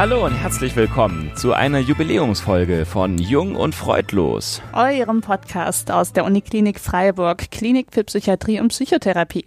Hallo und herzlich willkommen zu einer Jubiläumsfolge von Jung und Freudlos. Eurem Podcast aus der Uniklinik Freiburg, Klinik für Psychiatrie und Psychotherapie.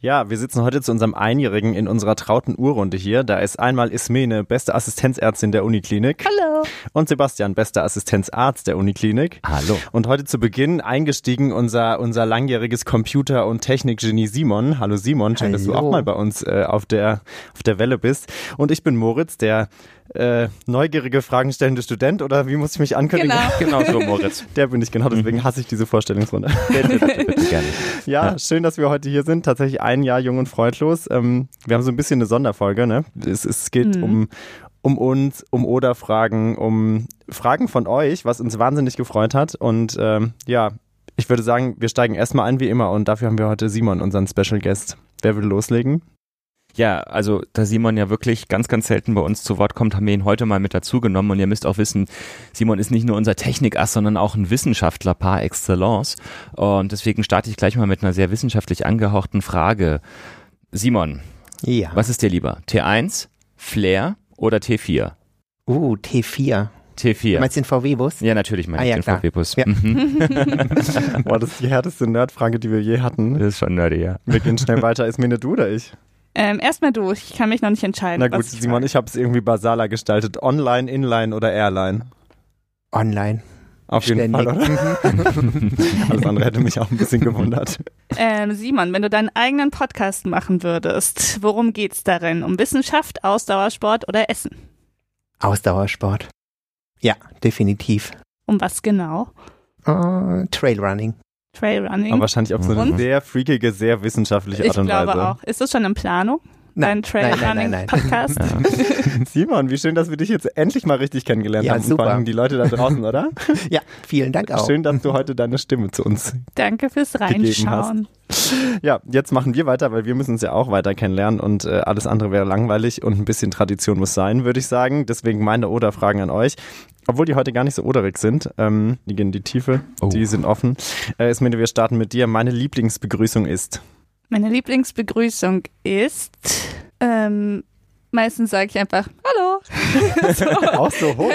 Ja, wir sitzen heute zu unserem Einjährigen in unserer trauten Urrunde hier. Da ist einmal Ismene, beste Assistenzärztin der Uniklinik. Hallo. Und Sebastian, bester Assistenzarzt der Uniklinik. Hallo. Und heute zu Beginn eingestiegen unser, unser langjähriges Computer- und Technikgenie Simon. Hallo Simon, schön, dass du Hallo. auch mal bei uns äh, auf, der, auf der Welle bist. Und ich bin Moritz, der äh, neugierige, fragenstellende Student. Oder wie muss ich mich ankündigen? Genau. Genau so, Moritz. Der bin ich, genau. Deswegen hasse ich diese Vorstellungsrunde. Bitte, bitte, bitte, gerne. Ja, schön, dass wir heute hier sind. Tatsächlich ein Jahr jung und freudlos. Ähm, wir haben so ein bisschen eine Sonderfolge. Ne? Es, es geht Mhm. um, um uns, um Oder-Fragen, um Fragen von euch, was uns wahnsinnig gefreut hat. Und ähm, ja, ich würde sagen, wir steigen erstmal ein wie immer. Und dafür haben wir heute Simon, unseren Special Guest. Wer will loslegen? Ja, also da Simon ja wirklich ganz, ganz selten bei uns zu Wort kommt, haben wir ihn heute mal mit dazu genommen. Und ihr müsst auch wissen, Simon ist nicht nur unser Technikass, sondern auch ein Wissenschaftler par excellence. Und deswegen starte ich gleich mal mit einer sehr wissenschaftlich angehauchten Frage. Simon, Ja. was ist dir lieber? T1, Flair oder T4? Uh, T4. T4. Meinst du den VW-Bus? Ja, natürlich meine Ah, ich ja, den. VW-Bus. Ja. Mhm. Boah, das ist die härteste Nerdfrage, die wir je hatten. Das ist schon nerdy, ja. Wir gehen schnell weiter. Ist mir eine du oder ich? Ähm, Erstmal du, ich kann mich noch nicht entscheiden. Na gut, was ich Simon, frage. ich habe es irgendwie basaler gestaltet. Online, Inline oder Airline? Online. Auf jeden Ständig. Fall, oder? Alles andere hätte mich auch ein bisschen gewundert. Ähm, Simon, wenn du deinen eigenen Podcast machen würdest, worum geht's darin? Um Wissenschaft, Ausdauersport oder Essen? Ausdauersport. Ja, definitiv. Um was genau? Uh, Trailrunning. Trailrunning? Aber wahrscheinlich auf so eine sehr freakige, sehr wissenschaftliche ich Art und glaube Weise. auch. Ist das schon in Planung? Dein nein, nein, nein, nein. Trailrunning-Podcast? Simon, wie schön, dass wir dich jetzt endlich mal richtig kennengelernt Ja, haben. super. Vor allem die Leute da draußen, oder? Ja, vielen Dank auch. Schön, dass du heute deine Stimme zu uns. Danke fürs Reinschauen. Ja, jetzt machen wir weiter, weil wir müssen uns ja auch weiter kennenlernen und äh, alles andere wäre langweilig und ein bisschen Tradition muss sein, würde ich sagen. Deswegen meine Oder-Fragen an euch. Obwohl die heute gar nicht so oderig sind. Ähm, die gehen in die Tiefe, Oh. die sind offen. Äh, Ismene, wir starten mit dir. Meine Lieblingsbegrüßung ist. Meine Lieblingsbegrüßung ist, ähm, meistens sage ich einfach Hallo. so. Auch so hoch.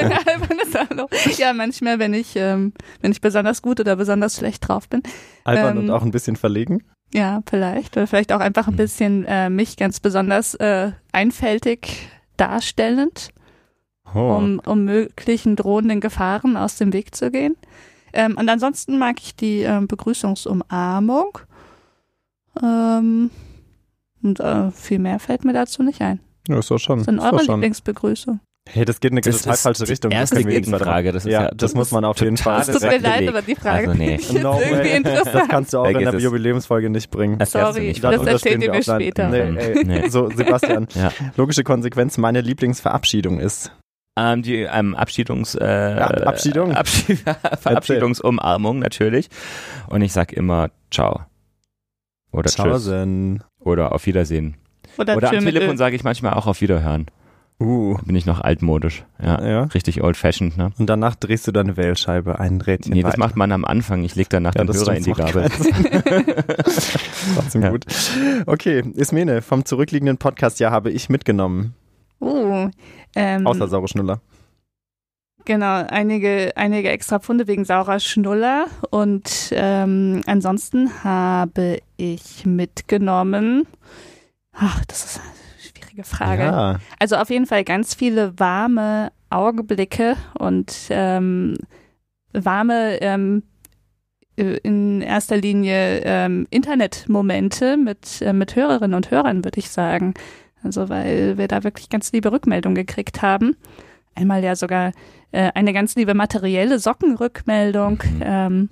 Hallo. Ja, manchmal, wenn ich, ähm, wenn ich besonders gut oder besonders schlecht drauf bin. Albern Ähm, und auch ein bisschen verlegen. Ja, vielleicht. Oder vielleicht auch einfach ein Hm. bisschen äh, mich ganz besonders äh, einfältig darstellend, Oh. um, um möglichen drohenden Gefahren aus dem Weg zu gehen. Ähm, und ansonsten mag ich die ähm, Begrüßungsumarmung. Ähm, und äh, viel mehr fällt mir dazu nicht ein. Ja, ist doch schon. Was sind ist eure. Lieblingsbegrüßung? Hey, das geht in eine Das total ist falsche Richtung. erste Das Gegenfrage. Das ist ja, ja- das, das muss man auf jeden Fall. Es tut mir leid, Direkt aber die Frage Also nee. jetzt No irgendwie way. Das interessant. kannst du auch in der. Jubiläumsfolge nicht bringen. Das Sorry, nicht. das erzählt ihr wir mir später. Nee, ey. Nee. So, Sebastian, Ja. logische Konsequenz, meine Lieblingsverabschiedung ist. Ähm, die ähm, Abschiedungs, äh, Ab- Abschiedung? Abschied Verabschiedungsumarmung natürlich. Und ich sag immer Ciao. Oder Tschüss. Tschaußen. Oder auf Wiedersehen. Oder, Oder am Telefon sage ich manchmal auch auf Wiederhören. Uh. Da bin ich noch altmodisch. Ja. Ja. Richtig old fashioned, ne? Und danach drehst du deine Wählscheibe ein Rädchen Nee, das weiter. macht man am Anfang. Ich leg danach Ja, den das Hörer in die Gabel. Trotzdem Ja. gut. Okay, Ismene, vom zurückliegenden Podcast-Jahr habe ich mitgenommen. Uh, ähm, Außer saure Schnuller. Genau, einige, einige extra Pfunde wegen saurer Schnuller. Und ähm, ansonsten habe ich mitgenommen. Ach, das ist eine schwierige Frage. Ja. Also auf jeden Fall ganz viele warme Augenblicke und ähm, warme ähm, äh, in erster Linie ähm, Internetmomente mit, äh, mit Hörerinnen und Hörern, würde ich sagen. Also weil wir da wirklich ganz liebe Rückmeldungen gekriegt haben. Einmal ja sogar äh, eine ganz liebe materielle Sockenrückmeldung Mhm. ähm,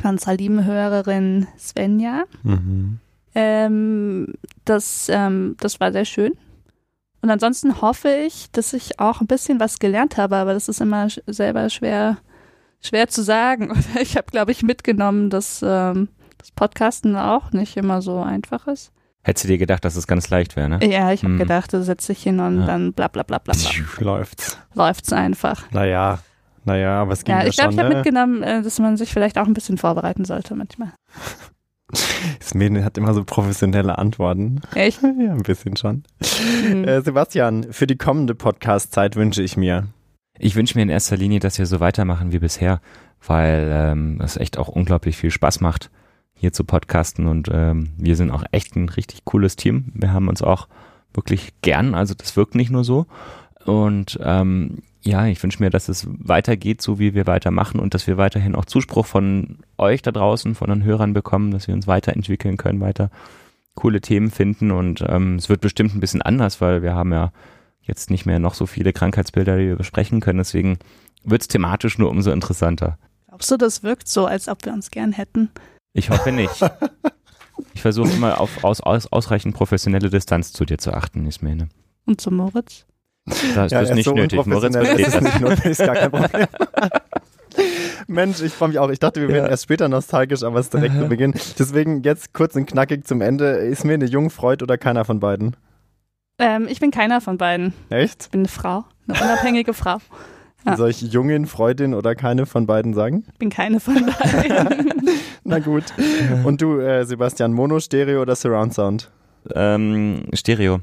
von unserer lieben Hörerin Svenja. Mhm. Ähm, das, ähm, das war sehr schön. Und ansonsten hoffe ich, dass ich auch ein bisschen was gelernt habe, aber das ist immer sch- selber schwer, schwer zu sagen. Ich habe, glaube ich, mitgenommen, dass ähm, das Podcasten auch nicht immer so einfach ist. Hättest du dir gedacht, dass es ganz leicht wäre, ne? Ja, ich habe Hm. gedacht, da setze ich hin und Ja. dann bla bla bla bla bla. Läuft's. Läuft's einfach. Naja, naja, aber es ging Ja, ja, ich glaube, ich habe ne? mitgenommen, äh, dass man sich vielleicht auch ein bisschen vorbereiten sollte manchmal. Smene hat immer so professionelle Antworten. Echt? Ja, ein bisschen schon. Mhm. Äh, Sebastian, für die kommende Podcast-Zeit wünsche ich mir. Ich wünsche mir in erster Linie, dass wir so weitermachen wie bisher, weil ähm, es echt auch unglaublich viel Spaß macht, hier zu podcasten und ähm, wir sind auch echt ein richtig cooles Team. Wir haben uns auch wirklich gern, also das wirkt nicht nur so. Und ähm, ja, ich wünsche mir, dass es weitergeht, so wie wir weitermachen und dass wir weiterhin auch Zuspruch von euch da draußen, von den Hörern bekommen, dass wir uns weiterentwickeln können, weiter coole Themen finden und ähm, es wird bestimmt ein bisschen anders, weil wir haben ja jetzt nicht mehr noch so viele Krankheitsbilder, die wir besprechen können. Deswegen wird es thematisch nur umso interessanter. Glaubst du, das wirkt so, als ob wir uns gern hätten? Ich hoffe nicht. Ich versuche immer auf aus, aus, ausreichend professionelle Distanz zu dir zu achten, Ismene. Und zu Moritz? Das Ja, ist er nicht so nötig. Moritz versteht das ist das. nicht notwendig, ist gar kein Problem. Mensch, ich freue mich auch. Ich dachte, wir werden Ja. erst später nostalgisch, aber es ist direkt zu Beginn. Deswegen jetzt kurz und knackig zum Ende. Ist mir eine Jungfreud oder keiner von beiden? Ähm, ich bin keiner von beiden. Echt? Ich bin eine Frau, eine unabhängige Frau. Ja. Soll ich Jungin, Freundin oder keine von beiden sagen? Ich bin keine von beiden. Na gut. Und du, äh, Sebastian, Mono, Stereo oder Surround Sound? Ähm, Stereo.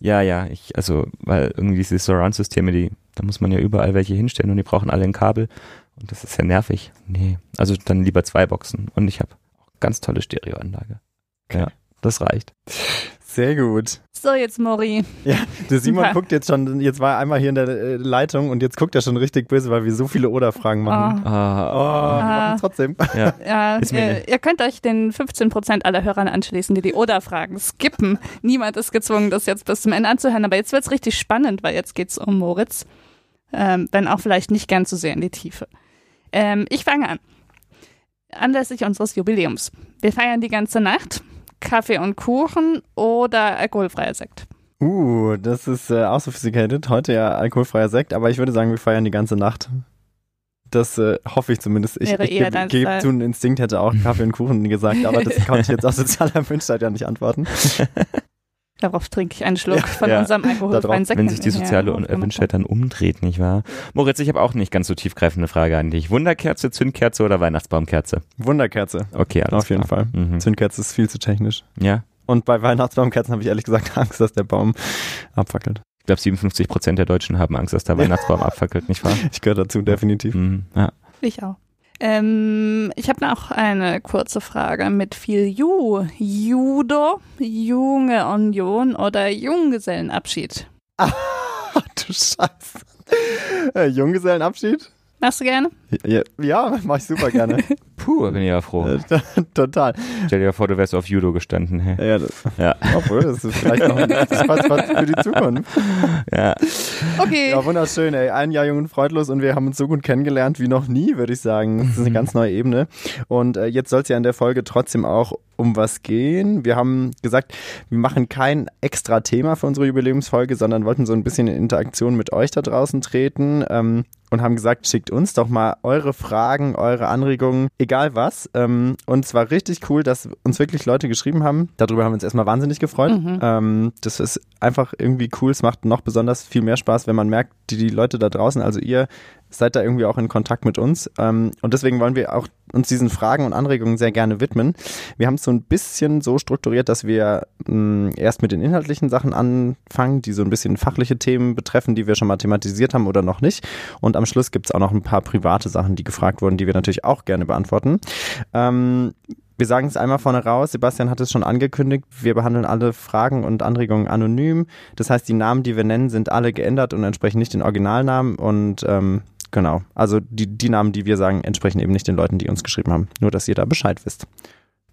Ja, ja, ich, also, weil irgendwie diese Surround-Systeme, die, da muss man ja überall welche hinstellen und die brauchen alle ein Kabel. Und das ist ja nervig. Nee. Also dann lieber zwei Boxen. Und ich habe ganz tolle Stereoanlage. Ja, das reicht. Sehr gut. so, jetzt Mori. Der Simon Ja. guckt jetzt schon, jetzt war er einmal hier in der äh, Leitung und jetzt guckt er schon richtig böse, weil wir so viele Oder-Fragen machen. Oh. Ah, Oh, Ah. machen trotzdem. ja. Ja, ihr, ihr könnt euch den 15% aller Hörern anschließen, die die Oder-Fragen skippen. Niemand ist gezwungen, das jetzt bis zum Ende anzuhören, aber jetzt wird's richtig spannend, weil jetzt geht's um Moritz. Ähm, wenn auch vielleicht nicht ganz so sehr in die Tiefe. Ähm, ich fange an. Anlässlich unseres Jubiläums. Wir feiern die ganze Nacht. Kaffee und Kuchen oder alkoholfreier Sekt. Uh, das ist äh, auch sophisticated. Heute ja alkoholfreier Sekt, aber ich würde sagen, wir feiern die ganze Nacht. Das äh, hoffe ich zumindest. Ich, Wäre ich eher gebe geb zu, ein Instinkt hätte auch Kaffee und Kuchen gesagt, aber das konnte ich jetzt aus sozialer Wünschheit ja nicht antworten. Darauf trinke ich einen Schluck Ja, von ja. unserem alkoholfreien Sekt. Wenn sich die soziale. Erwünschtheit dann umdreht, nicht wahr? Moritz, ich habe auch nicht ganz so tiefgreifende Frage an dich. Wunderkerze, Zündkerze oder Weihnachtsbaumkerze? Wunderkerze. Okay, alles Auf jeden klar. Fall. Mhm. Zündkerze ist viel zu technisch. Ja, Und bei Weihnachtsbaumkerzen habe ich ehrlich gesagt Angst, dass der Baum abfackelt. ich glaube 57 Prozent der Deutschen haben Angst, dass der Weihnachtsbaum abfackelt, nicht wahr? Ich gehöre dazu, definitiv. Mhm. Ja. Ich auch. Ähm, ich habe noch eine kurze Frage mit viel Ju. Judo, Junge Union oder Junggesellenabschied? Ach du Scheiße. Äh, Junggesellenabschied? Machst du gerne? Ja, ja mache ich super gerne. Puh, bin ich ja froh. Äh, Total. Stell dir vor, du wärst auf Judo gestanden. Hey. Ja, das, Ja. obwohl, das ist vielleicht noch ein, das was für die Zukunft. Ja. Okay. Ja, wunderschön, ey. Ein Jahr jung und freudlos und wir haben uns so gut kennengelernt wie noch nie, würde ich sagen. Das ist eine ganz neue Ebene. Und äh, jetzt soll es ja in der Folge trotzdem auch um was gehen. Wir haben gesagt, wir machen kein extra Thema für unsere Jubiläumsfolge, sondern wollten so ein bisschen in Interaktion mit euch da draußen treten. Ähm, und haben gesagt, schickt uns doch mal eure Fragen, eure Anregungen, egal was. Ähm, und es war richtig cool, dass uns wirklich Leute geschrieben haben. Darüber haben wir uns erstmal wahnsinnig gefreut. Mhm. Ähm, das ist einfach irgendwie cool. Es macht noch besonders viel mehr Spaß, wenn man merkt, die, die Leute da draußen, also ihr, seid da irgendwie auch in Kontakt mit uns. Ähm, und deswegen wollen wir auch uns diesen Fragen und Anregungen sehr gerne widmen. Wir haben es so ein bisschen so strukturiert, dass wir mh, erst mit den inhaltlichen Sachen anfangen, die so ein bisschen fachliche Themen betreffen, die wir schon mal thematisiert haben oder noch nicht. Und am Schluss gibt es auch noch ein paar private Sachen, die gefragt wurden, die wir natürlich auch gerne beantworten. Ähm, wir sagen es einmal vorne raus, Sebastian hat es schon angekündigt, wir behandeln alle Fragen und Anregungen anonym. Das heißt, die Namen, die wir nennen, sind alle geändert und entsprechen nicht den Originalnamen und ähm, genau, also die, die Namen, die wir sagen, entsprechen eben nicht den Leuten, die uns geschrieben haben. Nur, dass ihr da Bescheid wisst.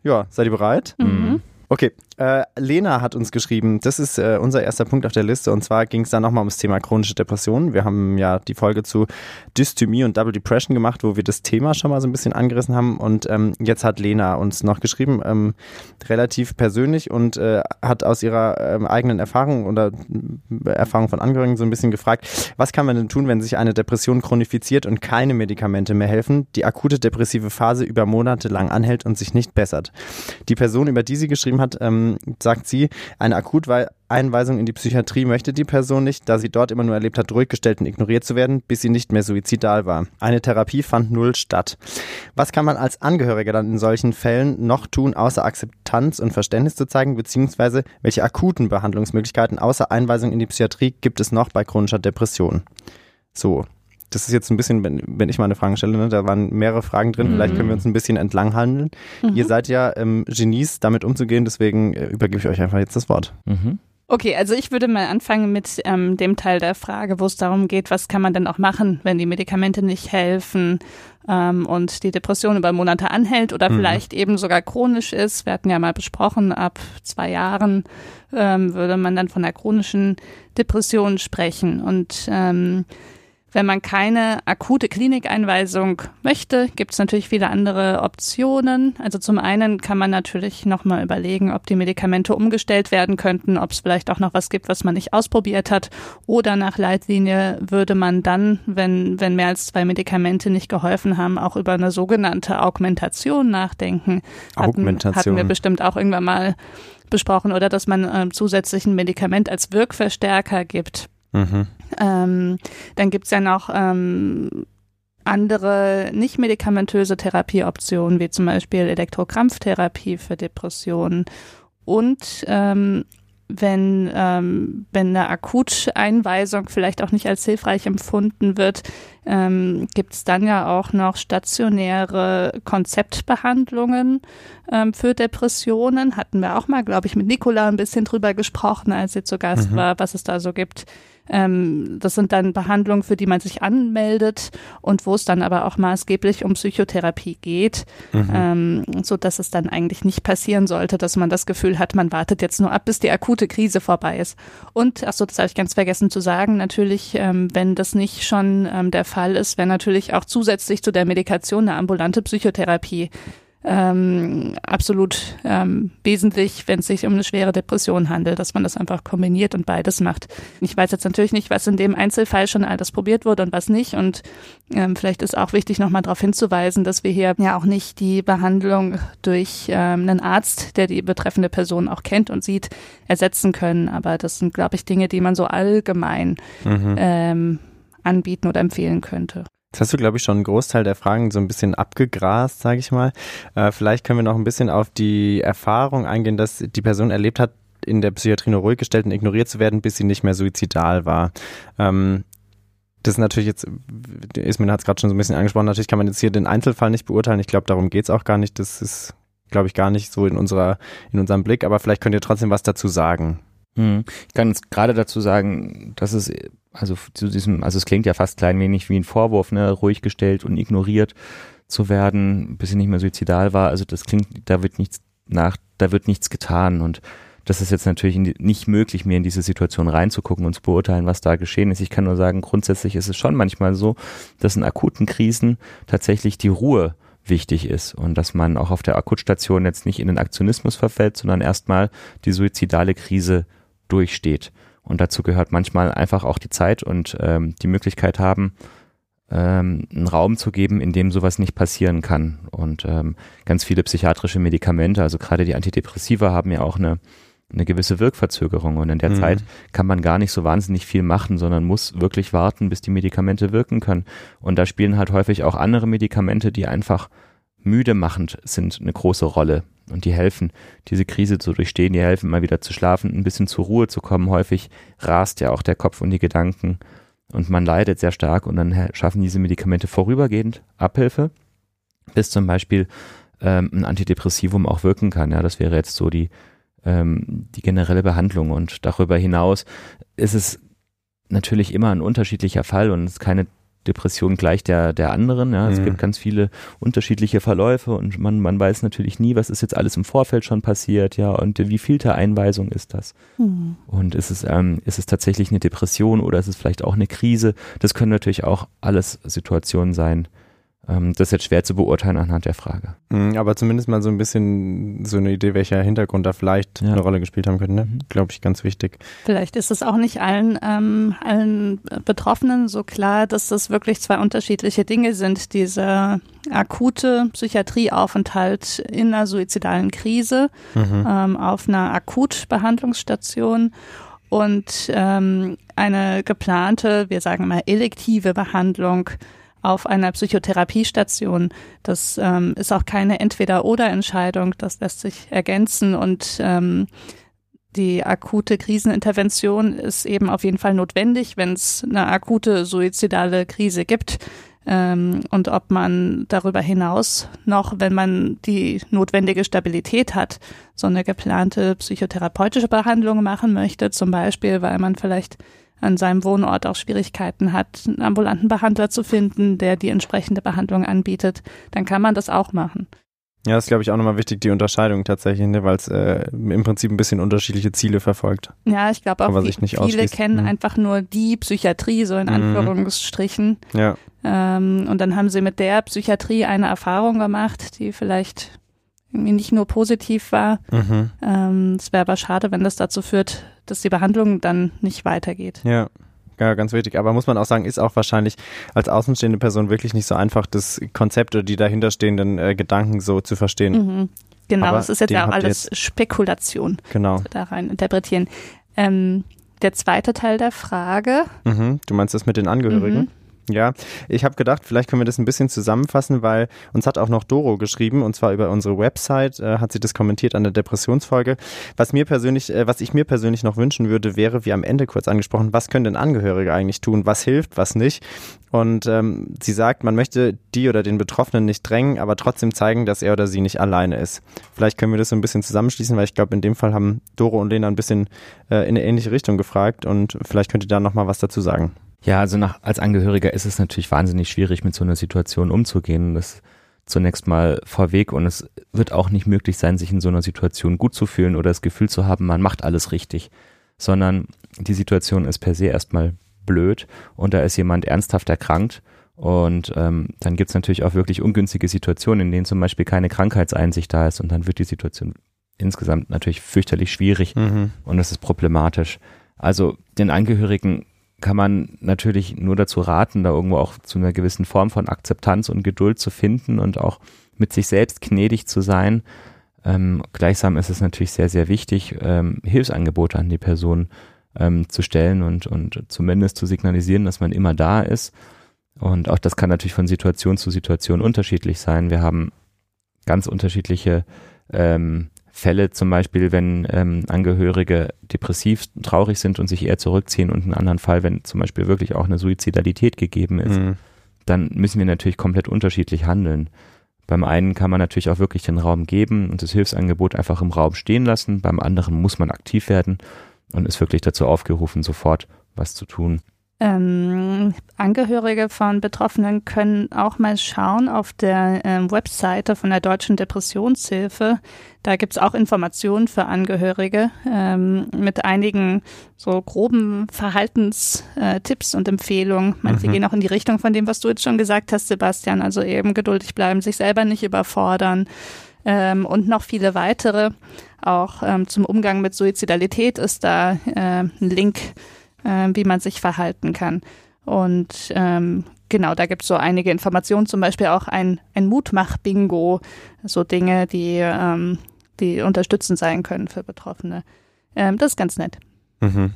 Ja, seid ihr bereit? Mhm. Okay, äh, Lena hat uns geschrieben, das ist äh, unser erster Punkt auf der Liste und zwar ging es da nochmal ums Thema chronische Depressionen. Wir haben ja die Folge zu Dysthymie und Double Depression gemacht, wo wir das Thema schon mal so ein bisschen angerissen haben und ähm, jetzt hat Lena uns noch geschrieben, ähm, relativ persönlich und äh, hat aus ihrer ähm, eigenen Erfahrung oder äh, Erfahrung von Angehörigen so ein bisschen gefragt, was kann man denn tun, wenn sich eine Depression chronifiziert und keine Medikamente mehr helfen, die akute depressive Phase über Monate lang anhält und sich nicht bessert. Die Person, über die sie geschrieben hat, ähm, sagt sie, eine, akut, Einweisung in die Psychiatrie möchte die Person nicht, da sie dort immer nur erlebt hat, ruhig gestellt und ignoriert zu werden, bis sie nicht mehr suizidal war. Eine Therapie fand null statt. Was kann man als Angehöriger dann in solchen Fällen noch tun, außer Akzeptanz und Verständnis zu zeigen, beziehungsweise welche akuten Behandlungsmöglichkeiten außer Einweisung in die Psychiatrie gibt es noch bei chronischer Depression? So, das ist jetzt ein bisschen, wenn, wenn ich mal eine Frage stelle, ne, da waren mehrere Fragen drin, mhm. vielleicht können wir uns ein bisschen entlang handeln. Mhm. Ihr seid ja ähm, Genies, damit umzugehen, deswegen äh, übergebe ich euch einfach jetzt das Wort. Mhm. Okay, also ich würde mal anfangen mit ähm, dem Teil der Frage, wo es darum geht, was kann man denn auch machen, wenn die Medikamente nicht helfen ähm, und die Depression über Monate anhält oder mhm. vielleicht eben sogar chronisch ist. Wir hatten ja mal besprochen, ab zwei Jahren ähm, würde man dann von einer chronischen Depression sprechen. Und ähm, wenn man keine akute Klinikeinweisung möchte, gibt es natürlich viele andere Optionen. Also zum einen kann man natürlich nochmal überlegen, ob die Medikamente umgestellt werden könnten, ob es vielleicht auch noch was gibt, was man nicht ausprobiert hat. Oder nach Leitlinie würde man dann, wenn, wenn mehr als zwei Medikamente nicht geholfen haben, auch über eine sogenannte Augmentation nachdenken. Augmentation. Hatten, hatten wir bestimmt auch irgendwann mal besprochen. Oder dass man äh, zusätzlich ein Medikament als Wirkverstärker gibt. Mhm. Ähm, dann gibt's ja noch ähm, andere nicht medikamentöse Therapieoptionen, wie zum Beispiel Elektrokrampftherapie für Depressionen. Und ähm, wenn, ähm, wenn eine Akuteinweisung vielleicht auch nicht als hilfreich empfunden wird, ähm, gibt es dann ja auch noch stationäre Konzeptbehandlungen ähm, für Depressionen. Hatten wir auch mal, glaube ich, mit Nicola ein bisschen drüber gesprochen, als sie zu Gast mhm. war, was es da so gibt. Ähm, das sind dann Behandlungen, für die man sich anmeldet und wo es dann aber auch maßgeblich um Psychotherapie geht, mhm. ähm, so dass es dann eigentlich nicht passieren sollte, dass man das Gefühl hat, man wartet jetzt nur ab, bis die akute Krise vorbei ist. Und, ach so, das habe ich ganz vergessen zu sagen, natürlich, ähm, wenn das nicht schon ähm, der Fall ist, wäre natürlich auch zusätzlich zu der Medikation eine ambulante Psychotherapie ähm, absolut ähm, wesentlich, wenn es sich um eine schwere Depression handelt, dass man das einfach kombiniert und beides macht. Ich weiß jetzt natürlich nicht, was in dem Einzelfall schon alles probiert wurde und was nicht. Und ähm, vielleicht ist auch wichtig, nochmal darauf hinzuweisen, dass wir hier ja auch nicht die Behandlung durch ähm, einen Arzt, der die betreffende Person auch kennt und sieht, ersetzen können. Aber das sind, glaube ich, Dinge, die man so allgemein mhm. ähm, anbieten oder empfehlen könnte. Jetzt hast du, glaube ich, schon einen Großteil der Fragen so ein bisschen abgegrast, sage ich mal. Äh, vielleicht können wir noch ein bisschen auf die Erfahrung eingehen, dass die Person erlebt hat, in der Psychiatrie nur ruhig gestellt und ignoriert zu werden, bis sie nicht mehr suizidal war. Ähm, das ist natürlich jetzt, Ismin hat es gerade schon so ein bisschen angesprochen, natürlich kann man jetzt hier den Einzelfall nicht beurteilen. Ich glaube, darum geht es auch gar nicht. Das ist, glaube ich, gar nicht so in unserer, in unserem Blick, aber vielleicht könnt ihr trotzdem was dazu sagen. Hm. Ich kann jetzt gerade dazu sagen, dass es also zu diesem, also es klingt ja fast klein wenig wie ein Vorwurf, ne, ruhig gestellt und ignoriert zu werden, bis sie nicht mehr suizidal war. Also das klingt, da wird nichts nach, da wird nichts getan und das ist jetzt natürlich nicht möglich, mir in diese Situation reinzugucken und zu beurteilen, was da geschehen ist. Ich kann nur sagen, grundsätzlich ist es schon manchmal so, dass in akuten Krisen tatsächlich die Ruhe wichtig ist und dass man auch auf der Akutstation jetzt nicht in den Aktionismus verfällt, sondern erstmal die suizidale Krise durchsteht. Und dazu gehört manchmal einfach auch die Zeit und ähm, die Möglichkeit haben, ähm, einen Raum zu geben, in dem sowas nicht passieren kann. Und ähm, ganz viele psychiatrische Medikamente, also gerade die Antidepressiva, haben ja auch eine, eine gewisse Wirkverzögerung. Und in der mhm. Zeit kann man gar nicht so wahnsinnig viel machen, sondern muss wirklich warten, bis die Medikamente wirken können. Und da spielen halt häufig auch andere Medikamente, die einfach müde machend sind, eine große Rolle. Und die helfen, diese Krise zu durchstehen, die helfen mal wieder zu schlafen, ein bisschen zur Ruhe zu kommen. Häufig rast ja auch der Kopf und die Gedanken und man leidet sehr stark und dann schaffen diese Medikamente vorübergehend Abhilfe, bis zum Beispiel ähm, ein Antidepressivum auch wirken kann. Ja, das wäre jetzt so die, ähm, die generelle Behandlung. Und darüber hinaus ist es natürlich immer ein unterschiedlicher Fall und es ist keine Depression gleich der, der anderen. Ja. Es mhm. gibt ganz viele unterschiedliche Verläufe und man, man weiß natürlich nie, was ist jetzt alles im Vorfeld schon passiert, ja, und wie vielte Einweisung ist das? Mhm. Und ist es, ähm, ist es tatsächlich eine Depression oder ist es vielleicht auch eine Krise? Das können natürlich auch alles Situationen sein, das ist jetzt schwer zu beurteilen anhand der Frage. Mhm, aber zumindest mal so ein bisschen so eine Idee, welcher Hintergrund da vielleicht ja. eine Rolle gespielt haben könnte, ne? Mhm. glaube ich, ganz wichtig. Vielleicht ist es auch nicht allen, ähm, allen Betroffenen so klar, dass das wirklich zwei unterschiedliche Dinge sind. Dieser akute Psychiatrieaufenthalt in einer suizidalen Krise mhm. ähm, auf einer Akutbehandlungsstation und ähm, eine geplante, wir sagen mal elektive Behandlung auf einer Psychotherapiestation. Das ähm, ist auch keine Entweder-oder-Entscheidung, das lässt sich ergänzen und ähm, die akute Krisenintervention ist eben auf jeden Fall notwendig, wenn es eine akute suizidale Krise gibt. Ähm, und ob man darüber hinaus noch, wenn man die notwendige Stabilität hat, so eine geplante psychotherapeutische Behandlung machen möchte, zum Beispiel, weil man vielleicht an seinem Wohnort auch Schwierigkeiten hat, einen ambulanten Behandler zu finden, der die entsprechende Behandlung anbietet, dann kann man das auch machen. Ja, das ist, glaube ich, auch nochmal wichtig, die Unterscheidung tatsächlich, ne, weil es äh, im Prinzip ein bisschen unterschiedliche Ziele verfolgt. Ja, ich glaube auch, viel, viele kennen mhm. einfach nur die Psychiatrie, so in mhm. Anführungsstrichen. Ja. Ähm, und dann haben sie mit der Psychiatrie eine Erfahrung gemacht, die vielleicht irgendwie nicht nur positiv war. Mhm. Ähm, es wäre aber schade, wenn das dazu führt, dass die Behandlung dann nicht weitergeht. Ja. Ja, ganz wichtig. Aber muss man auch sagen, ist auch wahrscheinlich als außenstehende Person wirklich nicht so einfach, das Konzept oder die dahinterstehenden äh, Gedanken so zu verstehen. Mhm. Genau, es ist jetzt ja auch alles Spekulation. Genau. Da rein interpretieren. Ähm, der zweite Teil der Frage. Mhm. Du meinst das mit den Angehörigen? Ja, ich habe gedacht, vielleicht können wir das ein bisschen zusammenfassen, weil uns hat auch noch Doro geschrieben und zwar über unsere Website äh, hat sie das kommentiert an der Depressionsfolge. Was mir persönlich, äh, was ich mir persönlich noch wünschen würde, wäre, wie am Ende kurz angesprochen, was können denn Angehörige eigentlich tun? Was hilft, was nicht? Und ähm, sie sagt, man möchte die oder den Betroffenen nicht drängen, aber trotzdem zeigen, dass er oder sie nicht alleine ist. Vielleicht können wir das so ein bisschen zusammenschließen, weil ich glaube, in dem Fall haben Doro und Lena ein bisschen äh, in eine ähnliche Richtung gefragt und vielleicht könnt ihr da noch mal was dazu sagen. Ja, also nach, als Angehöriger ist es natürlich wahnsinnig schwierig, mit so einer Situation umzugehen. Das zunächst mal vorweg und es wird auch nicht möglich sein, sich in so einer Situation gut zu fühlen oder das Gefühl zu haben, man macht alles richtig, sondern die Situation ist per se erstmal blöd und da ist jemand ernsthaft erkrankt und ähm, dann gibt's natürlich auch wirklich ungünstige Situationen, in denen zum Beispiel keine Krankheitseinsicht da ist und dann wird die Situation insgesamt natürlich fürchterlich schwierig mhm. und das ist problematisch. Also den Angehörigen kann man natürlich nur dazu raten, da irgendwo auch zu einer gewissen Form von Akzeptanz und Geduld zu finden und auch mit sich selbst gnädig zu sein. Ähm, gleichsam ist es natürlich sehr, sehr wichtig, ähm, Hilfsangebote an die Person ähm, zu stellen und, und zumindest zu signalisieren, dass man immer da ist. Und auch das kann natürlich von Situation zu Situation unterschiedlich sein. Wir haben ganz unterschiedliche ähm, Fälle zum Beispiel, wenn ähm, Angehörige depressiv, traurig sind und sich eher zurückziehen und einen anderen Fall, wenn zum Beispiel wirklich auch eine Suizidalität gegeben ist, mhm. dann müssen wir natürlich komplett unterschiedlich handeln. Beim einen kann man natürlich auch wirklich den Raum geben und das Hilfsangebot einfach im Raum stehen lassen, beim anderen muss man aktiv werden und ist wirklich dazu aufgerufen, sofort was zu tun. Ähm, Angehörige von Betroffenen können auch mal schauen auf der ähm, Webseite von der Deutschen Depressionshilfe. Da gibt's auch Informationen für Angehörige ähm, mit einigen so groben Verhaltenstipps äh, und Empfehlungen. Manche mhm. gehen auch in die Richtung von dem, was du jetzt schon gesagt hast, Sebastian. Also eben geduldig bleiben, sich selber nicht überfordern ähm, und noch viele weitere. Auch ähm, zum Umgang mit Suizidalität ist da äh, ein Link äh, wie man sich verhalten kann. Und ähm, genau, da gibt es so einige Informationen, zum Beispiel auch ein, ein Mutmach-Bingo, so Dinge, die, ähm, die unterstützend sein können für Betroffene. Ähm, das ist ganz nett. Mhm.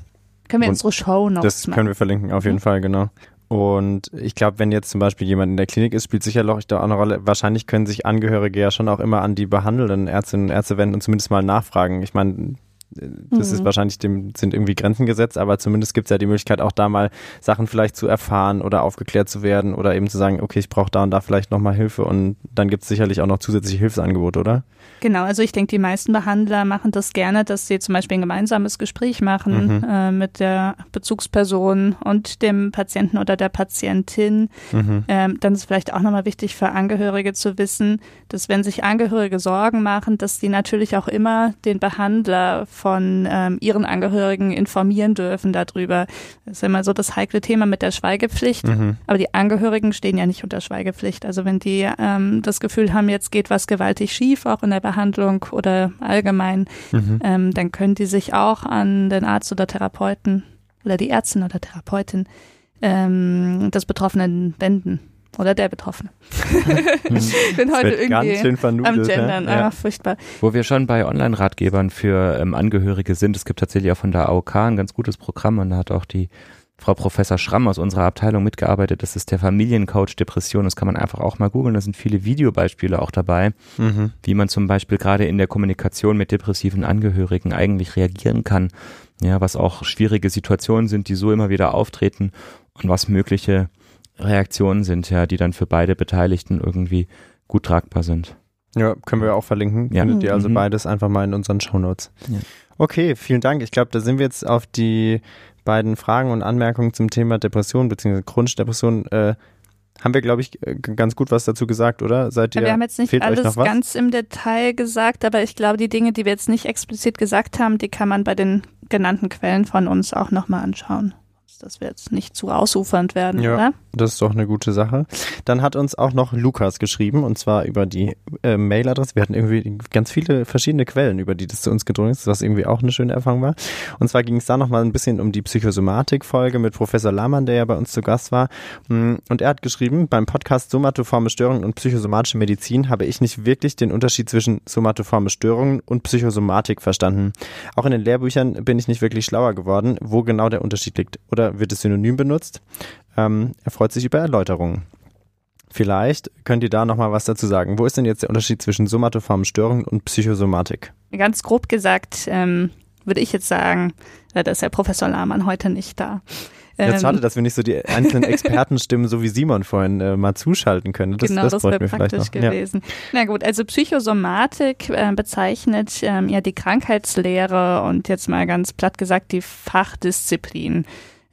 Können wir Und unsere Show noch Das machen. können wir verlinken, auf jeden mhm. Fall, genau. Und ich glaube, wenn jetzt zum Beispiel jemand in der Klinik ist, spielt sicherlich da auch eine Rolle. Wahrscheinlich können sich Angehörige ja schon auch immer an die behandelnden Ärztinnen und Ärzte wenden und zumindest mal nachfragen. Ich meine, das mhm. ist wahrscheinlich dem, sind irgendwie Grenzen gesetzt, aber zumindest gibt es ja die Möglichkeit, auch da mal Sachen vielleicht zu erfahren oder aufgeklärt zu werden oder eben zu sagen, okay, ich brauche da und da vielleicht nochmal Hilfe und dann gibt es sicherlich auch noch zusätzliche Hilfsangebote, oder? Genau, also ich denke, die meisten Behandler machen das gerne, dass sie zum Beispiel ein gemeinsames Gespräch machen mhm. äh, mit der Bezugsperson und dem Patienten oder der Patientin. Mhm. Ähm, dann ist vielleicht auch nochmal wichtig für Angehörige zu wissen, dass wenn sich Angehörige Sorgen machen, dass die natürlich auch immer den Behandler von ähm, ihren Angehörigen informieren dürfen darüber. Das ist immer so das heikle Thema mit der Schweigepflicht. Mhm. Aber die Angehörigen stehen ja nicht unter Schweigepflicht. Also wenn die ähm, das Gefühl haben, jetzt geht was gewaltig schief, auch in der Behandlung oder allgemein, Mhm. ähm, dann können die sich auch an den Arzt oder Therapeuten oder die Ärztin oder Therapeutin ähm, des Betroffenen wenden. Oder der Betroffene. ich bin heute wird ganz irgendwie am Gendern. Ja. Ah, furchtbar. Wo wir schon bei Online-Ratgebern für ähm, Angehörige sind, es gibt tatsächlich auch von der AOK ein ganz gutes Programm und da hat auch die Frau Professor Schramm aus unserer Abteilung mitgearbeitet. Das ist der Familiencoach Depression. Das kann man einfach auch mal googeln. Da sind viele Videobeispiele auch dabei, Mhm. wie man zum Beispiel gerade in der Kommunikation mit depressiven Angehörigen eigentlich reagieren kann. Ja, was auch schwierige Situationen sind, die so immer wieder auftreten und was mögliche Reaktionen sind, ja, die dann für beide Beteiligten irgendwie gut tragbar sind. Ja, können wir auch verlinken. Ja. Findet ihr also Mhm. beides einfach mal in unseren Shownotes. Ja. Okay, vielen Dank. Ich glaube, da sind wir jetzt auf die beiden Fragen und Anmerkungen zum Thema Depression bzw. chronische Depression. Äh, haben wir, glaube ich, äh, ganz gut was dazu gesagt, oder? Seid ihr? Ja, wir haben jetzt nicht alles ganz im Detail gesagt, aber ich glaube, die Dinge, die wir jetzt nicht explizit gesagt haben, die kann man bei den genannten Quellen von uns auch nochmal anschauen. Dass wir jetzt nicht zu ausufernd werden, Ja. oder? Das ist doch eine gute Sache. Dann hat uns auch noch Lukas geschrieben und zwar über die äh, Mailadresse. Wir hatten irgendwie ganz viele verschiedene Quellen, über die das zu uns gedrungen ist, was irgendwie auch eine schöne Erfahrung war. Und zwar ging es da nochmal ein bisschen um die Psychosomatik-Folge mit Professor Lahmann, der ja bei uns zu Gast war. Mm, Und er hat geschrieben, beim Podcast Somatoforme Störungen und psychosomatische Medizin habe ich nicht wirklich den Unterschied zwischen somatoforme Störungen und Psychosomatik verstanden. Auch in den Lehrbüchern bin ich nicht wirklich schlauer geworden, wo genau der Unterschied liegt. Oder wird es synonym benutzt? Ähm, er freut sich über Erläuterungen. Vielleicht könnt ihr da nochmal was dazu sagen. Wo ist denn jetzt der Unterschied zwischen somatoformen Störungen und Psychosomatik? Ganz grob gesagt, ähm, würde ich jetzt sagen, äh, da ist Herr Professor Lahmann heute nicht da. Ähm, schade, dass wir nicht so die einzelnen Expertenstimmen, so wie Simon vorhin, äh, mal zuschalten können. Das, genau, das, das, wäre praktisch noch. Ja. gewesen. Na gut, also Psychosomatik äh, bezeichnet ähm, ja die Krankheitslehre und jetzt mal ganz platt gesagt die Fachdisziplin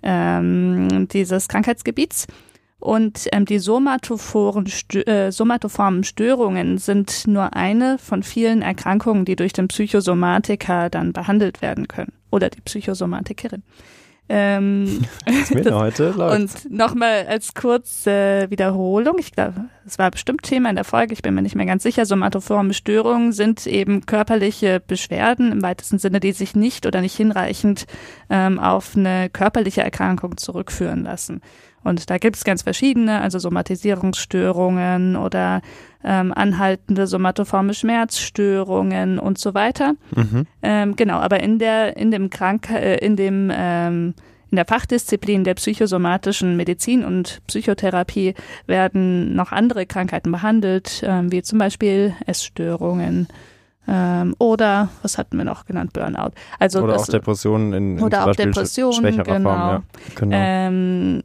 ähm, dieses Krankheitsgebiets. Und ähm, die somatophoren Stö äh, somatoformen Störungen sind nur eine von vielen Erkrankungen, die durch den Psychosomatiker dann behandelt werden können. Oder die Psychosomatikerin. Ähm, Das heute und nochmal als kurze Wiederholung, ich glaube, es war bestimmt Thema in der Folge, ich bin mir nicht mehr ganz sicher, somatoforme Störungen sind eben körperliche Beschwerden im weitesten Sinne, die sich nicht oder nicht hinreichend ähm, auf eine körperliche Erkrankung zurückführen lassen. Und da gibt es ganz verschiedene, also Somatisierungsstörungen oder ähm, anhaltende somatoforme Schmerzstörungen und so weiter. Mhm. Ähm, genau, aber in der, in dem Krank, äh, in dem, ähm, in der Fachdisziplin der psychosomatischen Medizin und Psychotherapie werden noch andere Krankheiten behandelt, ähm, wie zum Beispiel Essstörungen ähm, oder was hatten wir noch genannt, Burnout. Also Oder das, auch Depressionen in, in oder auch Depressionen, genau. Form. Ja. Genau. ähm,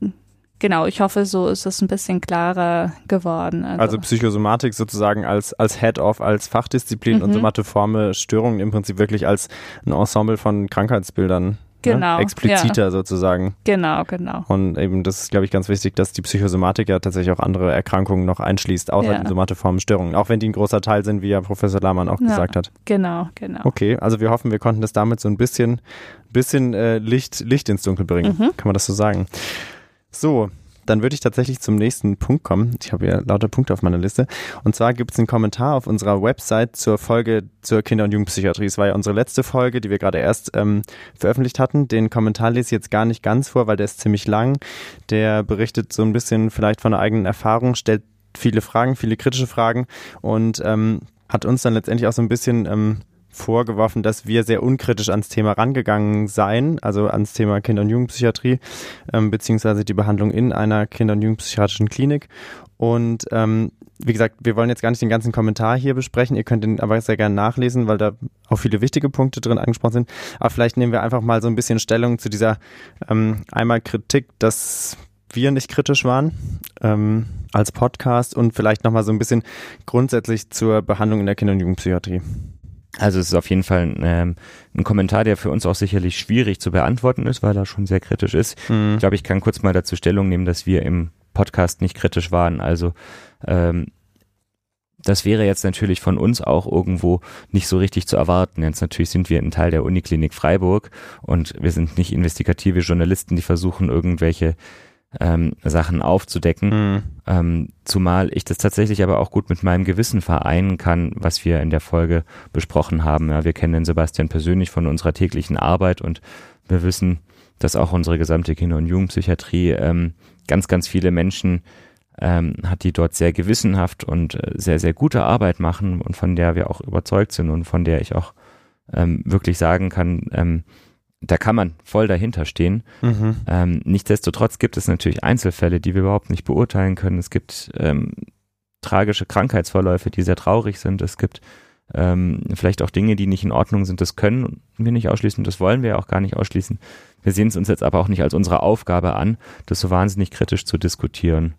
genau, ich hoffe, so ist es ein bisschen klarer geworden. Also, Also Psychosomatik sozusagen als, als Head-Off, als Fachdisziplin und Mhm. somatoforme Störungen im Prinzip wirklich als ein Ensemble von Krankheitsbildern. Genau, Ne? Expliziter sozusagen. genau, genau. Und eben, das ist, glaube ich, ganz wichtig, dass die Psychosomatik ja tatsächlich auch andere Erkrankungen noch einschließt, außer Ja. den somatoformen Störungen. Auch wenn die ein großer Teil sind, wie ja Professor Lahmann auch Ja. gesagt hat. Genau, genau. Okay, also wir hoffen, wir konnten das damit so ein bisschen, bisschen äh, Licht, Licht ins Dunkel bringen. Mhm. Kann man das so sagen? So, dann würde ich tatsächlich zum nächsten Punkt kommen. Ich habe ja lauter Punkte auf meiner Liste. Und zwar gibt es einen Kommentar auf unserer Website zur Folge zur Kinder- und Jugendpsychiatrie. Es war ja unsere letzte Folge, die wir gerade erst ähm, veröffentlicht hatten. Den Kommentar lese ich jetzt gar nicht ganz vor, weil der ist ziemlich lang. Der berichtet so ein bisschen vielleicht von der eigenen Erfahrung, stellt viele Fragen, viele kritische Fragen und ähm, hat uns dann letztendlich auch so ein bisschen ähm, vorgeworfen, dass wir sehr unkritisch ans Thema rangegangen seien, also ans Thema Kinder- und Jugendpsychiatrie, ähm, beziehungsweise die Behandlung in einer Kinder- und Jugendpsychiatrischen Klinik. Und ähm, wie gesagt, wir wollen jetzt gar nicht den ganzen Kommentar hier besprechen. Ihr könnt ihn aber sehr gerne nachlesen, weil da auch viele wichtige Punkte drin angesprochen sind. Aber vielleicht nehmen wir einfach mal so ein bisschen Stellung zu dieser ähm, einmal Kritik, dass wir nicht kritisch waren ähm, als Podcast und vielleicht nochmal so ein bisschen grundsätzlich zur Behandlung in der Kinder- und Jugendpsychiatrie. Also es ist auf jeden Fall ein, ähm, ein Kommentar, der für uns auch sicherlich schwierig zu beantworten ist, weil er schon sehr kritisch ist. Mhm. Ich glaube, ich kann kurz mal dazu Stellung nehmen, dass wir im Podcast nicht kritisch waren. Also ähm, das wäre jetzt natürlich von uns auch irgendwo nicht so richtig zu erwarten. Jetzt natürlich sind wir ein Teil der Uniklinik Freiburg und wir sind nicht investigative Journalisten, die versuchen, irgendwelche ähm, Sachen aufzudecken. Mhm. Ähm, zumal ich das tatsächlich aber auch gut mit meinem Gewissen vereinen kann, was wir in der Folge besprochen haben. Ja, wir kennen den Sebastian persönlich von unserer täglichen Arbeit und wir wissen, dass auch unsere gesamte Kinder- und Jugendpsychiatrie ähm, ganz, ganz viele Menschen ähm, hat, die dort sehr gewissenhaft und äh, sehr, sehr gute Arbeit machen und von der wir auch überzeugt sind und von der ich auch ähm, wirklich sagen kann, ähm, da kann man voll dahinter stehen. Mhm. Ähm, nichtsdestotrotz gibt es natürlich Einzelfälle, die wir überhaupt nicht beurteilen können. Es gibt ähm, tragische Krankheitsverläufe, die sehr traurig sind. Es gibt ähm, vielleicht auch Dinge, die nicht in Ordnung sind. Das können wir nicht ausschließen, das wollen wir auch gar nicht ausschließen. Wir sehen es uns jetzt aber auch nicht als unsere Aufgabe an, das so wahnsinnig kritisch zu diskutieren.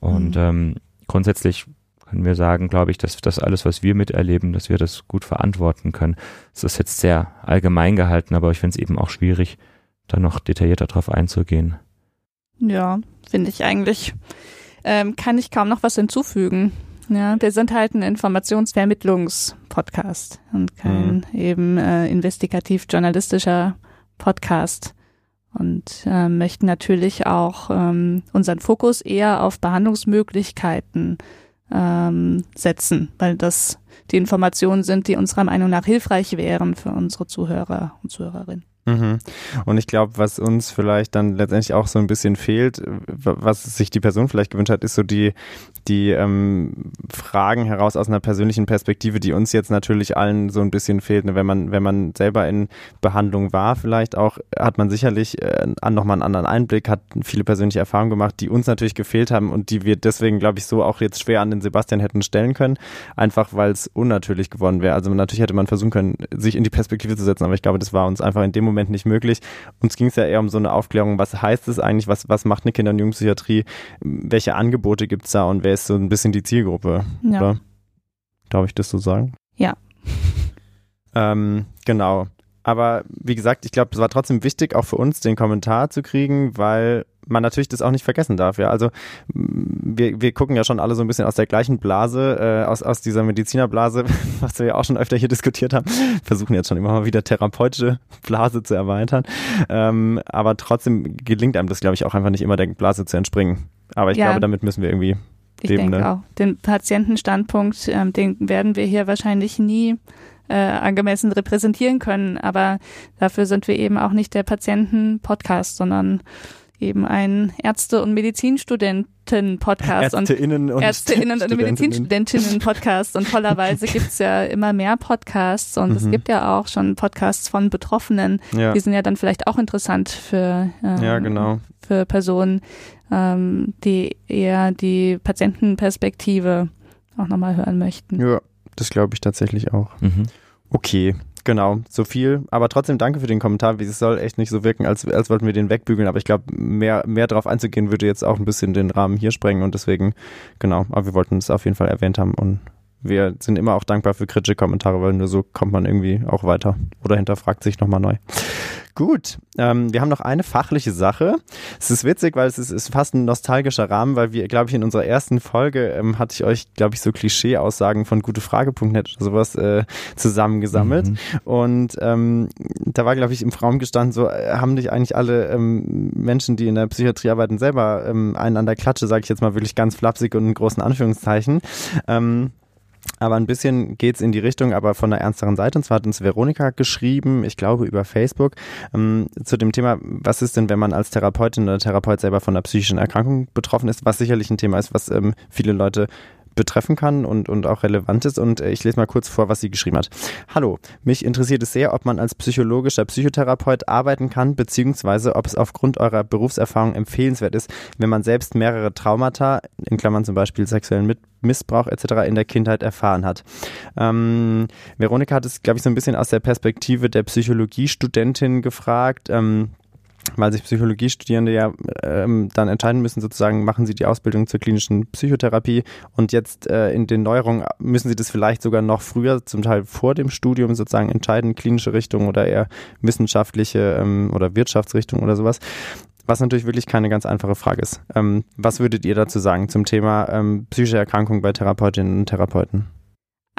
Und mhm. ähm, grundsätzlich können wir sagen, glaube ich, dass das alles, was wir miterleben, dass wir das gut verantworten können. Es ist jetzt sehr allgemein gehalten, aber ich finde es eben auch schwierig, da noch detaillierter drauf einzugehen. Ja, finde ich eigentlich. Ähm, kann ich kaum noch was hinzufügen. Ja, wir sind halt ein Informationsvermittlungspodcast und kein mhm. eben äh, investigativ-journalistischer Podcast und äh, möchten natürlich auch ähm, unseren Fokus eher auf Behandlungsmöglichkeiten ähm, setzen, weil das die Informationen sind, die unserer Meinung nach hilfreich wären für unsere Zuhörer und Zuhörerinnen. Mhm. Und ich glaube, was uns vielleicht dann letztendlich auch so ein bisschen fehlt, was sich die Person vielleicht gewünscht hat, ist so die, die ähm, Fragen heraus aus einer persönlichen Perspektive, die uns jetzt natürlich allen so ein bisschen fehlt. Ne? Wenn man, wenn man selber in Behandlung war, vielleicht auch, hat man sicherlich äh, nochmal einen anderen Einblick, hat viele persönliche Erfahrungen gemacht, die uns natürlich gefehlt haben und die wir deswegen, glaube ich, so auch jetzt schwer an den Sebastian hätten stellen können, einfach weil es unnatürlich geworden wäre. Also natürlich hätte man versuchen können, sich in die Perspektive zu setzen, aber ich glaube, das war uns einfach in dem Moment Moment nicht möglich. Uns ging es ja eher um so eine Aufklärung, was heißt es eigentlich, was, was macht eine Kinder- und Jugendpsychiatrie, welche Angebote gibt es da und wer ist so ein bisschen die Zielgruppe, ja. oder? Darf ich das so sagen? Ja. ähm, genau. Aber wie gesagt, ich glaube, es war trotzdem wichtig, auch für uns den Kommentar zu kriegen, weil man natürlich das auch nicht vergessen darf. Ja, also wir, wir gucken ja schon alle so ein bisschen aus der gleichen Blase, äh, aus, aus dieser Medizinerblase, was wir ja auch schon öfter hier diskutiert haben. Versuchen jetzt schon immer mal wieder therapeutische Blase zu erweitern. Ähm, aber trotzdem gelingt einem das, glaube ich, auch einfach nicht immer der Blase zu entspringen. Aber ich ja. glaube, damit müssen wir irgendwie ich leben. Ich denke ne? auch. Den Patientenstandpunkt, ähm, den werden wir hier wahrscheinlich nie äh, angemessen repräsentieren können. Aber dafür sind wir eben auch nicht der Patienten-Podcast, sondern eben ein Ärzte- und Medizinstudenten-Podcast Ärzteinnen und, Ärzteinnen und Medizinstudentinnen-Podcast und tollerweise gibt's ja immer mehr Podcasts und mhm. es gibt ja auch schon Podcasts von Betroffenen. Ja. Die sind ja dann vielleicht auch interessant für, ähm, ja, genau. für Personen, ähm, die eher die Patientenperspektive auch nochmal hören möchten. Ja, das glaube ich tatsächlich auch. Mhm. Okay, Genau, so viel. Aber trotzdem danke für den Kommentar. Es soll echt nicht so wirken, als, als wollten wir den wegbügeln. Aber ich glaube, mehr, mehr darauf einzugehen, würde jetzt auch ein bisschen den Rahmen hier sprengen. Und deswegen, genau, aber wir wollten es auf jeden Fall erwähnt haben. Und wir sind immer auch dankbar für kritische Kommentare, weil nur so kommt man irgendwie auch weiter oder hinterfragt sich nochmal neu. Gut, ähm, wir haben noch eine fachliche Sache. Es ist witzig, weil es ist, ist fast ein nostalgischer Rahmen, weil wir, glaube ich, in unserer ersten Folge ähm, hatte ich euch, glaube ich, so Klischee-Aussagen von gutefrage.net oder sowas äh, zusammengesammelt. Mhm. Und ähm, da war, glaube ich, im Raum gestanden, so äh, haben dich eigentlich alle ähm, Menschen, die in der Psychiatrie arbeiten, selber ähm, einen an der Klatsche, sage ich jetzt mal wirklich ganz flapsig und in großen Anführungszeichen. Ähm, aber ein bisschen geht's in die Richtung, aber von der ernsteren Seite. Und zwar hat uns Veronika geschrieben, ich glaube über Facebook, ähm, zu dem Thema, was ist denn, wenn man als Therapeutin oder Therapeut selber von einer psychischen Erkrankung betroffen ist, was sicherlich ein Thema ist, was ähm, viele Leute betreffen kann und, und auch relevant ist. Und äh, ich lese mal kurz vor, was sie geschrieben hat. Hallo, mich interessiert es sehr, ob man als psychologischer Psychotherapeut arbeiten kann, beziehungsweise ob es aufgrund eurer Berufserfahrung empfehlenswert ist, wenn man selbst mehrere Traumata, in Klammern zum Beispiel sexuellen Missbrauch etc. in der Kindheit erfahren hat. Ähm, Veronika hat es, glaube ich, so ein bisschen aus der Perspektive der Psychologiestudentin gefragt. Ähm, weil sich Psychologiestudierende ja ähm, dann entscheiden müssen, sozusagen, machen sie die Ausbildung zur klinischen Psychotherapie und jetzt äh, in den Neuerungen müssen sie das vielleicht sogar noch früher, zum Teil vor dem Studium sozusagen entscheiden, klinische Richtung oder eher wissenschaftliche ähm, oder Wirtschaftsrichtung oder sowas. was natürlich wirklich keine ganz einfache Frage ist. Ähm, was würdet ihr dazu sagen zum Thema ähm, psychische Erkrankung bei Therapeutinnen und Therapeuten?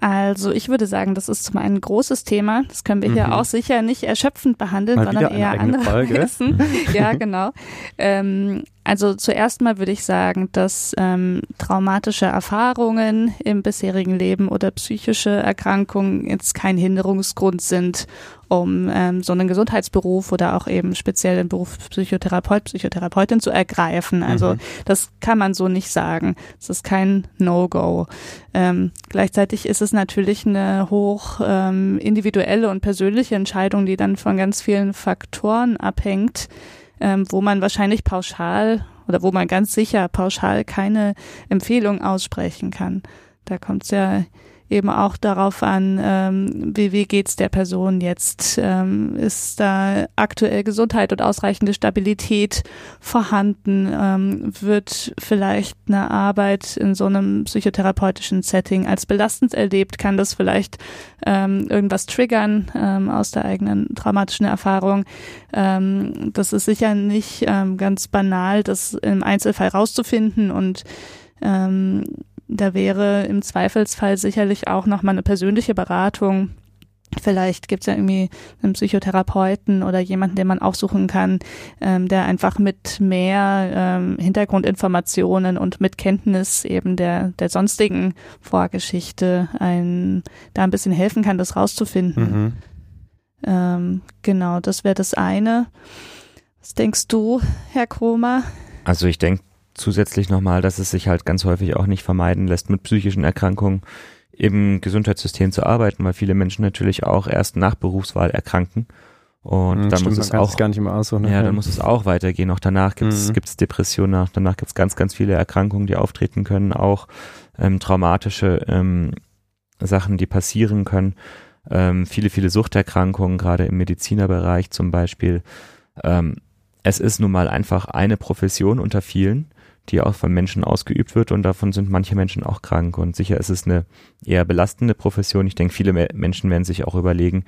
Also ich würde sagen, das ist zum einen ein großes Thema. Das können wir hier Mhm. auch sicher nicht erschöpfend behandeln, Mal sondern eher andere. Wissen. ja, genau. Ähm, also zuerst mal würde ich sagen, dass ähm, traumatische Erfahrungen im bisherigen Leben oder psychische Erkrankungen jetzt kein Hinderungsgrund sind, um ähm, so einen Gesundheitsberuf oder auch eben speziell den Beruf Psychotherapeut, Psychotherapeutin zu ergreifen. Also Mhm. das kann man so nicht sagen. Es ist kein No-Go. Ähm, gleichzeitig ist es natürlich eine hoch ähm, individuelle und persönliche Entscheidung, die dann von ganz vielen Faktoren abhängt, ähm, wo man wahrscheinlich pauschal oder wo man ganz sicher pauschal keine Empfehlung aussprechen kann. Da kommt es ja eben auch darauf an, ähm, wie, wie geht's der Person jetzt? Ähm, ist da aktuell Gesundheit und ausreichende Stabilität vorhanden? Ähm, wird vielleicht eine Arbeit in so einem psychotherapeutischen Setting als belastend erlebt? Kann das vielleicht ähm, irgendwas triggern ähm, aus der eigenen traumatischen Erfahrung? Ähm, das ist sicher nicht ähm, ganz banal, das im Einzelfall rauszufinden und ähm, da wäre im Zweifelsfall sicherlich auch nochmal eine persönliche Beratung. Vielleicht gibt es ja irgendwie einen Psychotherapeuten oder jemanden, den man aufsuchen kann, ähm, der einfach mit mehr ähm, Hintergrundinformationen und mit Kenntnis eben der, der sonstigen Vorgeschichte ein, da ein bisschen helfen kann, das rauszufinden. Mhm. Ähm, genau, das wäre das eine. Was denkst du, Herr Kromer? Also ich denke zusätzlich nochmal, dass es sich halt ganz häufig auch nicht vermeiden lässt, mit psychischen Erkrankungen im Gesundheitssystem zu arbeiten, weil viele Menschen natürlich auch erst nach Berufswahl erkranken. Und Mhm, dann stimmt, muss es auch gar nicht immer aussuchen. ne? ja, dann muss es auch weitergehen. Auch danach gibt es Mhm. gibt's Depressionen, nach, danach gibt es ganz, ganz viele Erkrankungen, die auftreten können, auch ähm, traumatische ähm, Sachen, die passieren können. Ähm, viele, viele Suchterkrankungen, gerade im Medizinerbereich zum Beispiel. Ähm, es ist nun mal einfach eine Profession unter vielen, die auch von Menschen ausgeübt wird und davon sind manche Menschen auch krank. Und sicher ist es eine eher belastende Profession. Ich denke, viele Me- Menschen werden sich auch überlegen,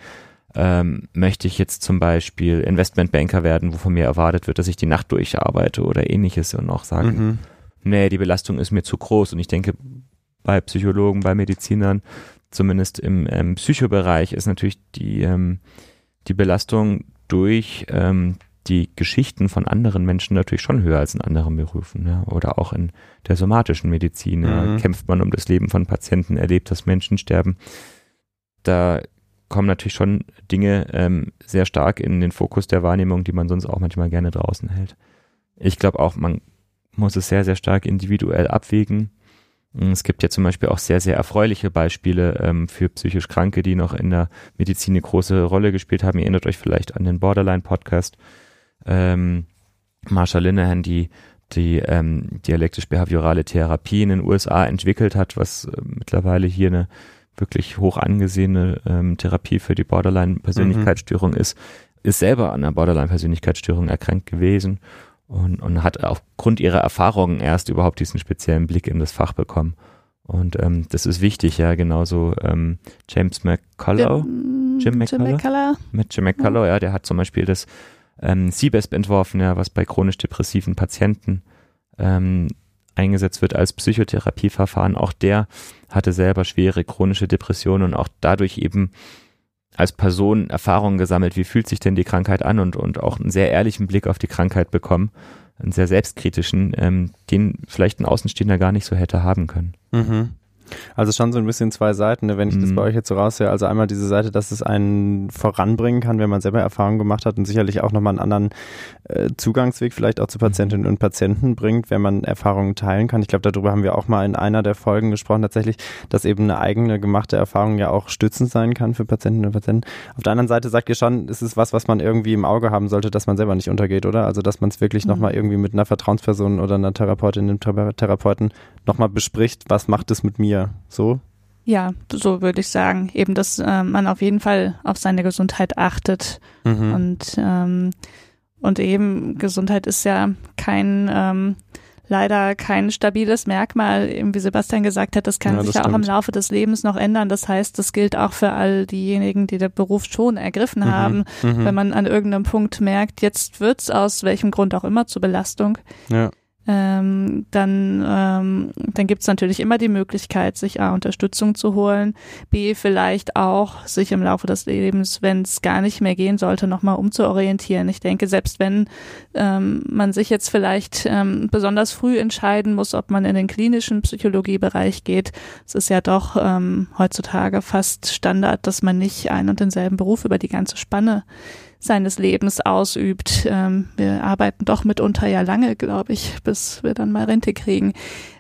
ähm, möchte ich jetzt zum Beispiel Investmentbanker werden, wo von mir erwartet wird, dass ich die Nacht durcharbeite oder ähnliches und auch sagen, Mhm. nee, die Belastung ist mir zu groß. Und ich denke, bei Psychologen, bei Medizinern, zumindest im ähm, Psychobereich, ist natürlich die, ähm, die Belastung durch ähm, die Geschichten von anderen Menschen natürlich schon höher als in anderen Berufen. Ja? Oder auch in der somatischen Medizin. Mhm. Kämpft man um das Leben von Patienten, erlebt, dass Menschen sterben. Da kommen natürlich schon Dinge ähm, sehr stark in den Fokus der Wahrnehmung, die man sonst auch manchmal gerne draußen hält. Ich glaube auch, man muss es sehr, sehr stark individuell abwägen. Es gibt ja zum Beispiel auch sehr, sehr erfreuliche Beispiele ähm, für psychisch Kranke, die noch in der Medizin eine große Rolle gespielt haben. Ihr erinnert euch vielleicht an den Borderline-Podcast. Ähm, Marsha Linehan, die die ähm, dialektisch-behaviorale Therapie in den USA entwickelt hat, was äh, mittlerweile hier eine wirklich hoch angesehene ähm, Therapie für die Borderline-Persönlichkeitsstörung ist, ist selber an einer Borderline-Persönlichkeitsstörung erkrankt gewesen und, und hat aufgrund ihrer Erfahrungen erst überhaupt diesen speziellen Blick in das Fach bekommen. Und ähm, das ist wichtig, ja, genauso ähm, James McCullough, Jim, Jim Jim McCullough? Mit Jim McCullough, ja, der hat zum Beispiel das ähm, CBESP entworfen, ja, was bei chronisch depressiven Patienten ähm, eingesetzt wird als Psychotherapieverfahren. Auch der hatte selber schwere chronische Depressionen und auch dadurch eben als Person Erfahrungen gesammelt, wie fühlt sich denn die Krankheit an und, und auch einen sehr ehrlichen Blick auf die Krankheit bekommen, einen sehr selbstkritischen, ähm, den vielleicht ein Außenstehender gar nicht so hätte haben können. Mhm. Also schon so ein bisschen zwei Seiten, ne, wenn ich das Mhm. bei euch jetzt so raushöre. Also einmal diese Seite, dass es einen voranbringen kann, wenn man selber Erfahrung gemacht hat und sicherlich auch nochmal einen anderen äh, Zugangsweg vielleicht auch zu Patientinnen und Patienten bringt, wenn man Erfahrungen teilen kann. Ich glaube, darüber haben wir auch mal in einer der Folgen gesprochen, tatsächlich, dass eben eine eigene gemachte Erfahrung ja auch stützend sein kann für Patientinnen und Patienten. Auf der anderen Seite sagt ihr schon, es ist was, was man irgendwie im Auge haben sollte, dass man selber nicht untergeht, oder? Also, dass man es wirklich Mhm. nochmal irgendwie mit einer Vertrauensperson oder einer Therapeutin, einem Thera- Therapeuten nochmal bespricht, was macht es mit mir? So? Ja, so würde ich sagen. Eben, dass äh, man auf jeden Fall auf seine Gesundheit achtet Mhm. und ähm, und eben Gesundheit ist ja kein ähm, leider kein stabiles Merkmal, wie Sebastian gesagt hat, das kann ja, sich ja auch im Laufe des Lebens noch ändern. Das heißt, das gilt auch für all diejenigen, die den Beruf schon ergriffen mhm. haben. Mhm. Wenn man an irgendeinem Punkt merkt, jetzt wird's aus welchem Grund auch immer zur Belastung. Ja ähm, dann, ähm, dann gibt es natürlich immer die Möglichkeit, sich A, Unterstützung zu holen, B, vielleicht auch sich im Laufe des Lebens, wenn es gar nicht mehr gehen sollte, nochmal umzuorientieren. Ich denke, selbst wenn ähm, man sich jetzt vielleicht ähm, besonders früh entscheiden muss, ob man in den klinischen Psychologiebereich geht, es ist ja doch ähm, heutzutage fast Standard, dass man nicht einen und denselben Beruf über die ganze Spanne seines Lebens ausübt. Ähm, wir arbeiten doch mitunter ja lange, glaube ich, bis wir dann mal Rente kriegen.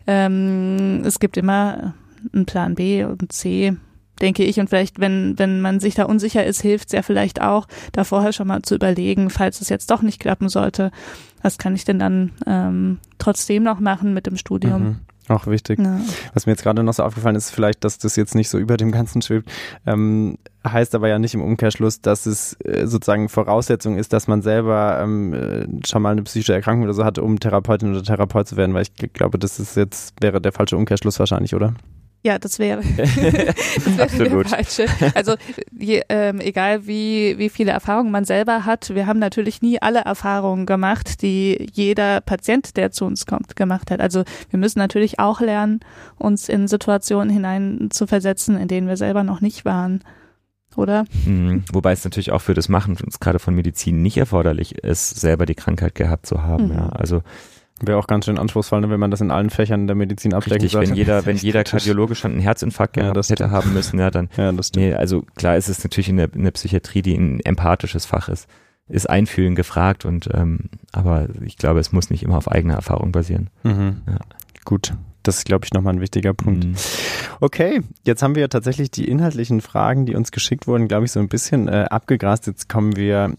Ähm, es gibt immer einen Plan B und C, denke ich. Und vielleicht, wenn, wenn man sich da unsicher ist, hilft es ja vielleicht auch, da vorher schon mal zu überlegen, falls es jetzt doch nicht klappen sollte, was kann ich denn dann ähm, trotzdem noch machen mit dem Studium? Mhm. Auch wichtig. Ja. Was mir jetzt gerade noch so aufgefallen ist, vielleicht, dass das jetzt nicht so über dem Ganzen schwebt, ähm, heißt aber ja nicht im Umkehrschluss, dass es äh, sozusagen Voraussetzung ist, dass man selber ähm, äh, schon mal eine psychische Erkrankung oder so hat, um Therapeutin oder Therapeut zu werden, weil ich glaube, das ist jetzt, wäre der falsche Umkehrschluss wahrscheinlich, oder? Ja, das wäre, das wäre Absolut. der falsche. Also je, ähm, egal wie, wie viele Erfahrungen man selber hat, wir haben natürlich nie alle Erfahrungen gemacht, die jeder Patient, der zu uns kommt, gemacht hat. Also wir müssen natürlich auch lernen, uns in Situationen hinein zu versetzen, in denen wir selber noch nicht waren. Oder? Mhm. Wobei es natürlich auch für das Machen, gerade von Medizin, nicht erforderlich ist, selber die Krankheit gehabt zu haben. Mhm. Ja. Also Wäre auch ganz schön anspruchsvoll, ne, wenn man das in allen Fächern der Medizin abdecken Richtig, sollte. wenn jeder, wenn jeder Kardiologe schon einen Herzinfarkt ja, gehabt hätte haben müssen, ja, dann. Ja, das stimmt. Nee, also klar ist es natürlich in der, in der Psychiatrie, die ein empathisches Fach ist, ist Einfühlen gefragt und ähm, aber ich glaube, es muss nicht immer auf eigener Erfahrung basieren. Mhm. Ja. Gut, das ist, glaube ich, nochmal ein wichtiger Punkt. Mhm. Okay, jetzt haben wir tatsächlich die inhaltlichen Fragen, die uns geschickt wurden, glaube ich, so ein bisschen äh, abgegrast. Jetzt kommen wir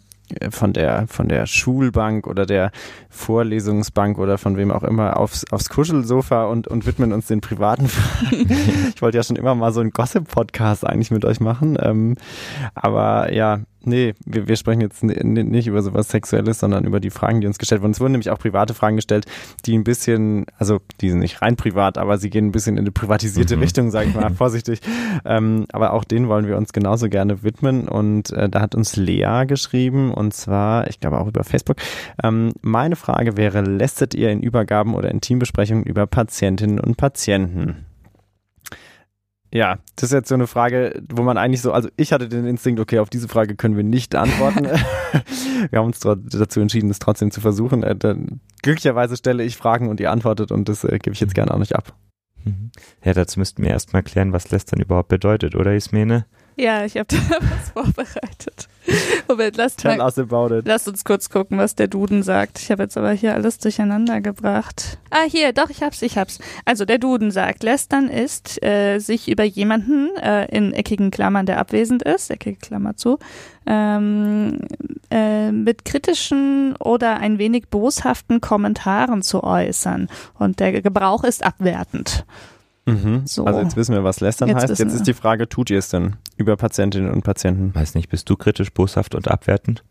von der, von der Schulbank oder der Vorlesungsbank oder von wem auch immer aufs, aufs Kuschelsofa und, und widmen uns den privaten Fragen. ich wollte ja schon immer mal so einen Gossip-Podcast eigentlich mit euch machen. Ähm, aber ja, Nee, wir, wir sprechen jetzt nicht über sowas Sexuelles, sondern über die Fragen, die uns gestellt wurden. Es wurden nämlich auch private Fragen gestellt, die ein bisschen, also die sind nicht rein privat, aber sie gehen ein bisschen in eine privatisierte mhm. Richtung, sage ich mal, vorsichtig. Ähm, aber auch denen wollen wir uns genauso gerne widmen. Und äh, da hat uns Lea geschrieben, und zwar, ich glaube auch über Facebook. Ähm, meine Frage wäre, lästet ihr in Übergaben oder in Teambesprechungen über Patientinnen und Patienten? Ja, das ist jetzt so eine Frage, wo man eigentlich so, also ich hatte den Instinkt, okay, auf diese Frage können wir nicht antworten. wir haben uns dazu entschieden, es trotzdem zu versuchen. Äh, glücklicherweise stelle ich Fragen und ihr antwortet und das äh, gebe ich jetzt gerne auch nicht ab. Mhm. Ja, dazu müssten wir erstmal klären, was lässt dann überhaupt bedeutet, oder Ismene? Ja, ich habe da was vorbereitet. Moment, lasst, Tell mal, lasst uns kurz gucken, was der Duden sagt. Ich habe jetzt aber hier alles durcheinander gebracht. Ah, hier, doch, ich hab's, ich hab's. Also der Duden sagt, lästern ist, äh, sich über jemanden äh, in eckigen Klammern, der abwesend ist, eckige Klammer zu, ähm, äh, mit kritischen oder ein wenig boshaften Kommentaren zu äußern. Und der Gebrauch ist abwertend. Mhm. So. Also jetzt wissen wir, was lästern jetzt heißt. Jetzt ist die Frage, tut ihr es denn über Patientinnen und Patienten? Weiß nicht, bist du kritisch, boshaft und abwertend?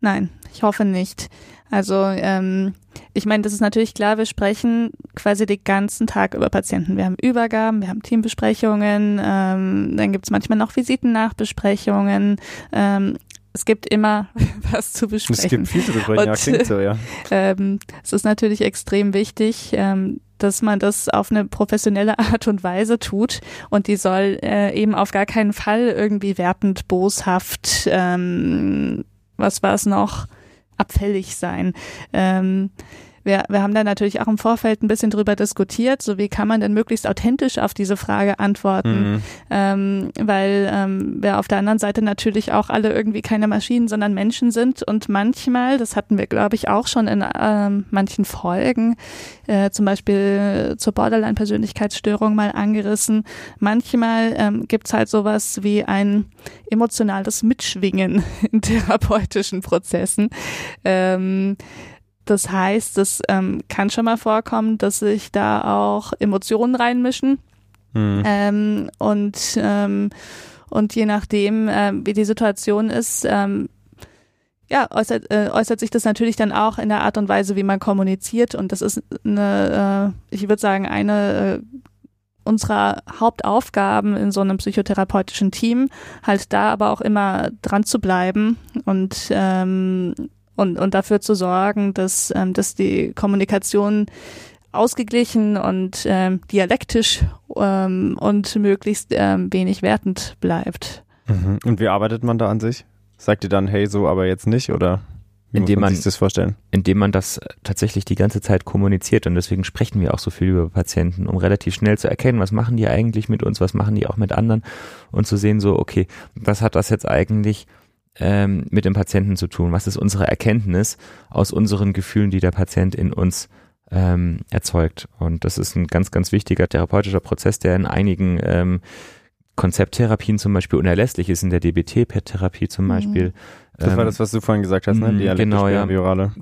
Nein, ich hoffe nicht. Also ähm, ich meine, das ist natürlich klar, wir sprechen quasi den ganzen Tag über Patienten. Wir haben Übergaben, wir haben Teambesprechungen, ähm, dann gibt es manchmal noch Visitennachbesprechungen. Ähm, es gibt immer was zu besprechen. Es gibt viel zu besprechen, ja, klingt so, ja. Ähm, es ist natürlich extrem wichtig, ähm, dass man das auf eine professionelle Art und Weise tut und die soll äh, eben auf gar keinen Fall irgendwie wertend, boshaft, ähm, was war es noch, abfällig sein. Ähm, wir, wir haben da natürlich auch im Vorfeld ein bisschen drüber diskutiert, so wie kann man denn möglichst authentisch auf diese Frage antworten, mhm. ähm, weil ähm, wir auf der anderen Seite natürlich auch alle irgendwie keine Maschinen, sondern Menschen sind und manchmal, das hatten wir glaube ich auch schon in ähm, manchen Folgen, äh, zum Beispiel zur Borderline-Persönlichkeitsstörung mal angerissen, manchmal ähm, gibt's halt sowas wie ein emotionales Mitschwingen in therapeutischen Prozessen. Ähm, das heißt, es ähm, kann schon mal vorkommen, dass sich da auch Emotionen reinmischen. Mhm. Ähm, und, ähm, und je nachdem, ähm, wie die Situation ist, ähm, ja, äußert, äh, äußert sich das natürlich dann auch in der Art und Weise, wie man kommuniziert. Und das ist eine, äh, ich würde sagen, eine äh, unserer Hauptaufgaben in so einem psychotherapeutischen Team, halt da aber auch immer dran zu bleiben und ähm, und, und dafür zu sorgen, dass, ähm, dass die Kommunikation ausgeglichen und ähm, dialektisch ähm, und möglichst ähm, wenig wertend bleibt. Mhm. Und wie arbeitet man da an sich? Sagt ihr dann, hey, so aber jetzt nicht oder? Wie indem man, sich das vorstellen? Indem man das tatsächlich die ganze Zeit kommuniziert und deswegen sprechen wir auch so viel über Patienten, um relativ schnell zu erkennen, was machen die eigentlich mit uns, was machen die auch mit anderen und zu sehen so, okay, was hat das jetzt eigentlich ähm, mit dem Patienten zu tun? Was ist unsere Erkenntnis aus unseren Gefühlen, die der Patient in uns ähm, erzeugt? Und das ist ein ganz, ganz wichtiger therapeutischer Prozess, der in einigen ähm, Konzepttherapien zum Beispiel unerlässlich ist, in der DBT-Therapie zum mhm. Beispiel. Das war ähm, das, was du vorhin gesagt hast, ne? Die genau, ja.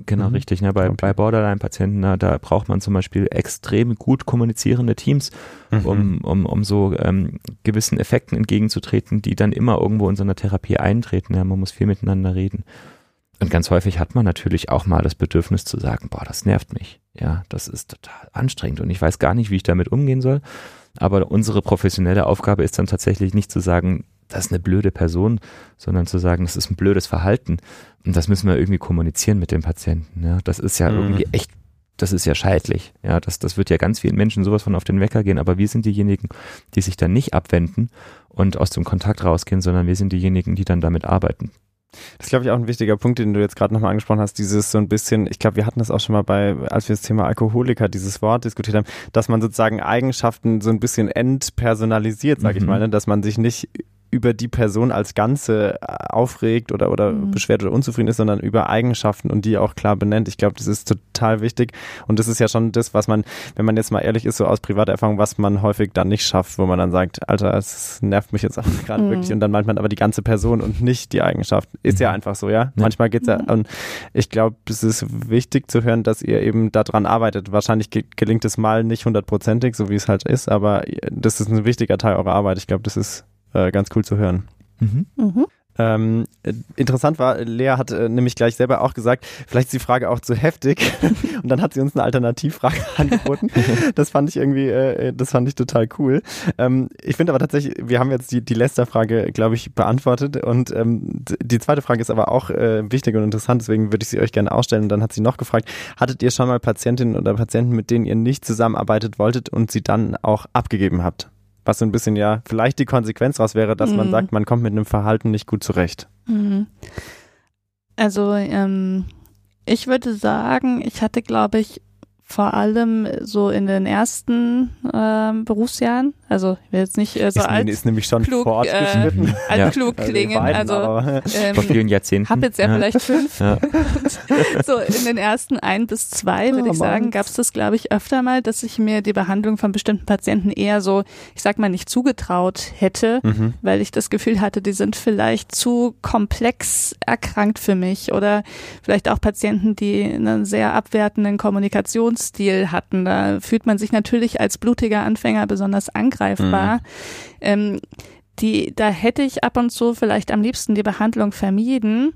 Genau, mhm. richtig. Ne? Bei, okay. bei Borderline-Patienten, da, da braucht man zum Beispiel extrem gut kommunizierende Teams, mhm. um, um, um so ähm, gewissen Effekten entgegenzutreten, die dann immer irgendwo in so einer Therapie eintreten. Ja? Man muss viel miteinander reden. Und ganz häufig hat man natürlich auch mal das Bedürfnis zu sagen, boah, das nervt mich. Ja, das ist total anstrengend und ich weiß gar nicht, wie ich damit umgehen soll. Aber unsere professionelle Aufgabe ist dann tatsächlich nicht zu sagen, das ist eine blöde Person, sondern zu sagen, das ist ein blödes Verhalten. Und das müssen wir irgendwie kommunizieren mit dem Patienten. Ja, das ist ja mhm. irgendwie echt, das ist ja scheidlich. Ja, das, das wird ja ganz vielen Menschen sowas von auf den Wecker gehen. Aber wir sind diejenigen, die sich dann nicht abwenden und aus dem Kontakt rausgehen, sondern wir sind diejenigen, die dann damit arbeiten. Das ist, glaube ich, auch ein wichtiger Punkt, den du jetzt gerade nochmal angesprochen hast, dieses so ein bisschen, ich glaube, wir hatten das auch schon mal bei, als wir das Thema Alkoholiker, dieses Wort diskutiert haben, dass man sozusagen Eigenschaften so ein bisschen entpersonalisiert, sage mhm. ich mal, ne? dass man sich nicht über die Person als Ganze äh, aufregt oder, oder mhm. beschwert oder unzufrieden ist, sondern über Eigenschaften und die auch klar benennt. Ich glaube, das ist total wichtig. Und das ist ja schon das, was man, wenn man jetzt mal ehrlich ist, so aus privater Erfahrung, was man häufig dann nicht schafft, wo man dann sagt, Alter, es nervt mich jetzt auch gerade mhm. wirklich. Und dann meint man aber die ganze Person und nicht die Eigenschaft. Ist mhm. ja einfach so, ja. ja. Manchmal geht's ja, und ich glaube, es ist wichtig zu hören, dass ihr eben daran arbeitet. Wahrscheinlich gelingt es mal nicht hundertprozentig, so wie es halt ist, aber das ist ein wichtiger Teil eurer Arbeit. Ich glaube, das ist äh, ganz cool zu hören. Mhm. Mhm. Ähm, interessant war, Lea hat äh, nämlich gleich selber auch gesagt, vielleicht ist die Frage auch zu heftig und dann hat sie uns eine Alternativfrage angeboten. Das fand ich irgendwie, äh, das fand ich total cool. Ähm, ich finde aber tatsächlich, wir haben jetzt die, die Lester-Frage, glaube ich, beantwortet und ähm, die zweite Frage ist aber auch äh, wichtig und interessant, deswegen würde ich sie euch gerne ausstellen und dann hat sie noch gefragt, hattet ihr schon mal Patientinnen oder Patienten, mit denen ihr nicht zusammenarbeitet wolltet und sie dann auch abgegeben habt? Was so ein bisschen ja vielleicht die Konsequenz daraus wäre, dass mhm. man sagt, man kommt mit einem Verhalten nicht gut zurecht. Mhm. Also ähm, ich würde sagen, ich hatte, glaube ich, vor allem so in den ersten ähm, Berufsjahren. Also ich will jetzt nicht äh, so ist, alt. Ist nämlich schon klug, fortgeschritten. Äh, ja. klug also klingen. Also, also ähm, vor vielen Jahrzehnten. Hab jetzt ja, ja. vielleicht fünf. Ja. so in den ersten ein bis zwei würde oh, ich sagen, gab es das glaube ich öfter mal, dass ich mir die Behandlung von bestimmten Patienten eher so, ich sag mal nicht zugetraut hätte, mhm. weil ich das Gefühl hatte, die sind vielleicht zu komplex erkrankt für mich oder vielleicht auch Patienten, die einen sehr abwertenden Kommunikations Kommunikationsstil hatten. Da fühlt man sich natürlich als blutiger Anfänger besonders angreifbar. Mhm. Ähm, die, da hätte ich ab und zu vielleicht am liebsten die Behandlung vermieden.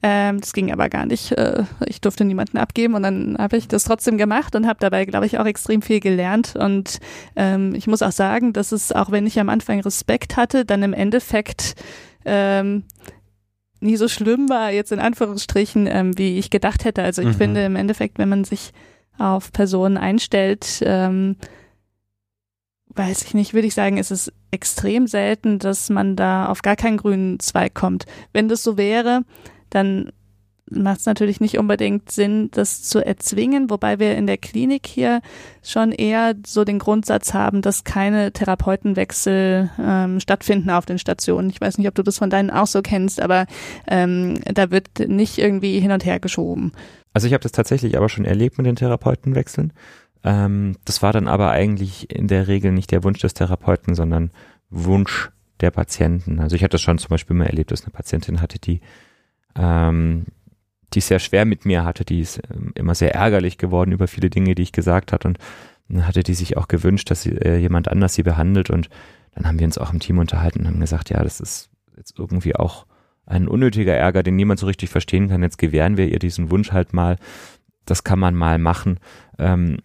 Ähm, das ging aber gar nicht. Äh, ich durfte niemanden abgeben und dann habe ich das trotzdem gemacht und habe dabei, glaube ich, auch extrem viel gelernt. Und ähm, ich muss auch sagen, dass es, auch wenn ich am Anfang Respekt hatte, dann im Endeffekt ähm, nie so schlimm war, jetzt in Anführungsstrichen, ähm, wie ich gedacht hätte. Also ich mhm. finde im Endeffekt, wenn man sich auf Personen einstellt, ähm, weiß ich nicht, würde ich sagen, ist es extrem selten, dass man da auf gar keinen grünen Zweig kommt. Wenn das so wäre, dann macht es natürlich nicht unbedingt Sinn, das zu erzwingen, wobei wir in der Klinik hier schon eher so den Grundsatz haben, dass keine Therapeutenwechsel ähm, stattfinden auf den Stationen. Ich weiß nicht, ob du das von deinen auch so kennst, aber ähm, da wird nicht irgendwie hin und her geschoben. Also ich habe das tatsächlich aber schon erlebt mit den Therapeutenwechseln. Ähm, das war dann aber eigentlich in der Regel nicht der Wunsch des Therapeuten, sondern Wunsch der Patienten. Also ich hatte das schon zum Beispiel mal erlebt, dass eine Patientin hatte, die ähm, die sehr schwer mit mir hatte, die ist ähm, immer sehr ärgerlich geworden über viele Dinge, die ich gesagt hat und dann hatte die sich auch gewünscht, dass sie, äh, jemand anders sie behandelt und dann haben wir uns auch im Team unterhalten und haben gesagt, ja, das ist jetzt irgendwie auch ein unnötiger Ärger, den niemand so richtig verstehen kann. Jetzt gewähren wir ihr diesen Wunsch halt mal. Das kann man mal machen. Ähm,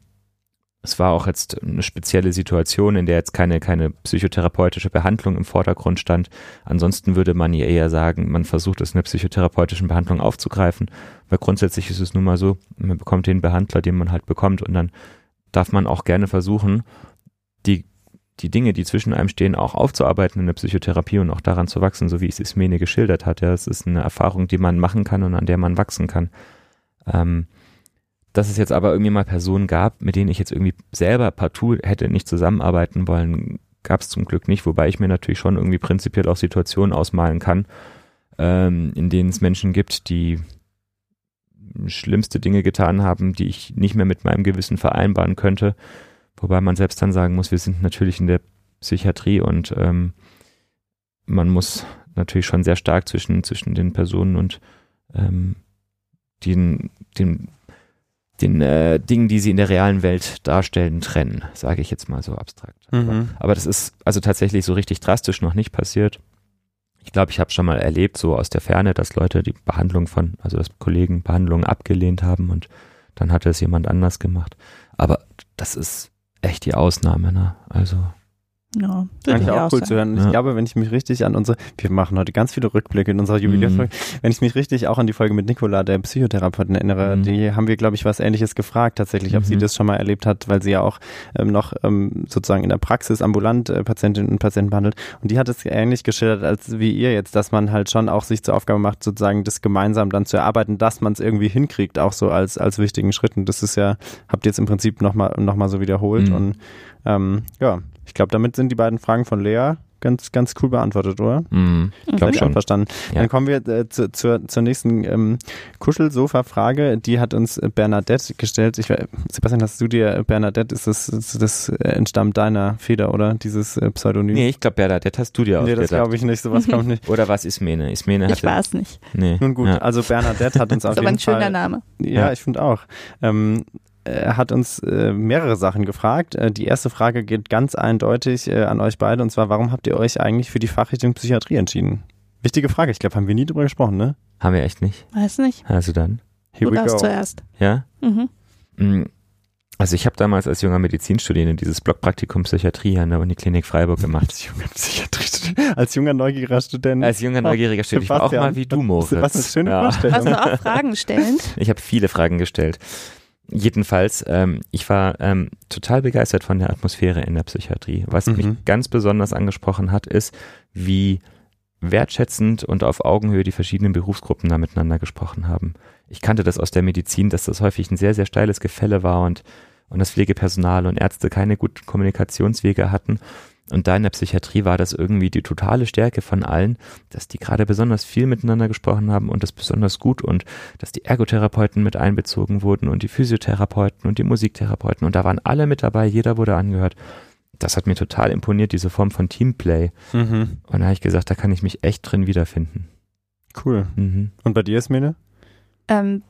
es war auch jetzt eine spezielle Situation, in der jetzt keine, keine psychotherapeutische Behandlung im Vordergrund stand. Ansonsten würde man ihr eher sagen, man versucht es in der psychotherapeutischen Behandlung aufzugreifen, weil grundsätzlich ist es nun mal so, man bekommt den Behandler, den man halt bekommt und dann darf man auch gerne versuchen, die, die Dinge, die zwischen einem stehen, auch aufzuarbeiten in der Psychotherapie und auch daran zu wachsen, so wie es Ismene geschildert hat. Ja, es ist eine Erfahrung, die man machen kann und an der man wachsen kann. Ähm, dass es jetzt aber irgendwie mal Personen gab, mit denen ich jetzt irgendwie selber partout hätte nicht zusammenarbeiten wollen, gab es zum Glück nicht, wobei ich mir natürlich schon irgendwie prinzipiell auch Situationen ausmalen kann, ähm, in denen es Menschen gibt, die schlimmste Dinge getan haben, die ich nicht mehr mit meinem Gewissen vereinbaren könnte. Wobei man selbst dann sagen muss, wir sind natürlich in der Psychiatrie und ähm, man muss natürlich schon sehr stark zwischen, zwischen den Personen und ähm, den, den den äh, Dingen, die sie in der realen Welt darstellen, trennen, sage ich jetzt mal so abstrakt. Mhm. Aber, aber, das ist also tatsächlich so richtig drastisch noch nicht passiert. Ich glaube, ich habe schon mal erlebt, so aus der Ferne, dass Leute die Behandlung von, also dass Kollegen Behandlungen abgelehnt haben und dann hatte es jemand anders gemacht. Aber das ist echt die Ausnahme, ne? Also ja, Eigentlich auch, cool zu hören. Ja. Ich glaube, wenn ich mich richtig an unsere, wir machen heute ganz viele Rückblicke in unserer Jubiläumsfolge, mhm. wenn ich mich richtig auch an die Folge mit Nicola, der Psychotherapeutin, erinnere, mhm. die haben wir, glaube ich, was ähnliches gefragt tatsächlich, ob mhm. sie das schon mal erlebt hat, weil sie ja auch ähm, noch ähm, sozusagen in der Praxis ambulant äh, Patientinnen und Patienten behandelt. Und die hat es ähnlich geschildert als wie ihr jetzt, dass man halt schon auch sich zur Aufgabe macht, sozusagen das gemeinsam dann zu erarbeiten, dass man es irgendwie hinkriegt, auch so als, als wichtigen Schritt. Und das ist ja, habt ihr jetzt im Prinzip nochmal noch mal so wiederholt. Mhm. Und ähm, ja, ich glaube, damit sind die beiden Fragen von Lea ganz, ganz cool beantwortet, oder? Mm, ich glaube schon. Verstanden. Ja. Dann kommen wir äh, zu, zur, zur nächsten ähm, Kuschelsofa-Frage. Die hat uns Bernadette gestellt. Ich, Sebastian, hast du dir Bernadette, ist das, das, das entstammt deiner Feder, oder? Dieses äh, Pseudonym? Nee, ich glaube Bernadette hast du dir auch Nee, das glaube ich nicht. Sowas kommt nicht. Oder was Ismene? Ismene hatte, ich war es nicht. Nee. Nun gut, ja. also Bernadette hat uns auf jeden Fall... Das ist aber ein schöner Name. Ja, ja. ich finde auch. Ähm, er hat uns äh, mehrere Sachen gefragt. Äh, die erste Frage geht ganz eindeutig äh, an euch beide und zwar, warum habt ihr euch eigentlich für die Fachrichtung Psychiatrie entschieden? Wichtige Frage, ich glaube, haben wir nie drüber gesprochen, ne? Haben wir echt nicht. Weiß nicht. Also dann. Here du we go. zuerst. Ja? Mhm. Mm, also ich habe damals als junger Medizinstudierende dieses Blockpraktikum Psychiatrie an der Uniklinik Freiburg gemacht. Als junger Psychiatrie, als junger neugieriger Student. Als junger neugieriger Student. Ich war auch mal wie du, Moritz. Was eine schöne ja. Vorstellung. Hast du auch Fragen stellend? Ich habe viele Fragen gestellt. Jedenfalls, ähm, ich war ähm, total begeistert von der Atmosphäre in der Psychiatrie. Was mhm. mich ganz besonders angesprochen hat, ist, wie wertschätzend und auf Augenhöhe die verschiedenen Berufsgruppen da miteinander gesprochen haben. Ich kannte das aus der Medizin, dass das häufig ein sehr, sehr steiles Gefälle war und, und das Pflegepersonal und Ärzte keine guten Kommunikationswege hatten. Und da in der Psychiatrie war das irgendwie die totale Stärke von allen, dass die gerade besonders viel miteinander gesprochen haben und das besonders gut und dass die Ergotherapeuten mit einbezogen wurden und die Physiotherapeuten und die Musiktherapeuten und da waren alle mit dabei, jeder wurde angehört. Das hat mir total imponiert, diese Form von Teamplay. Mhm. Und da habe ich gesagt, da kann ich mich echt drin wiederfinden. Cool. Mhm. Und bei dir, Smene? Ähm,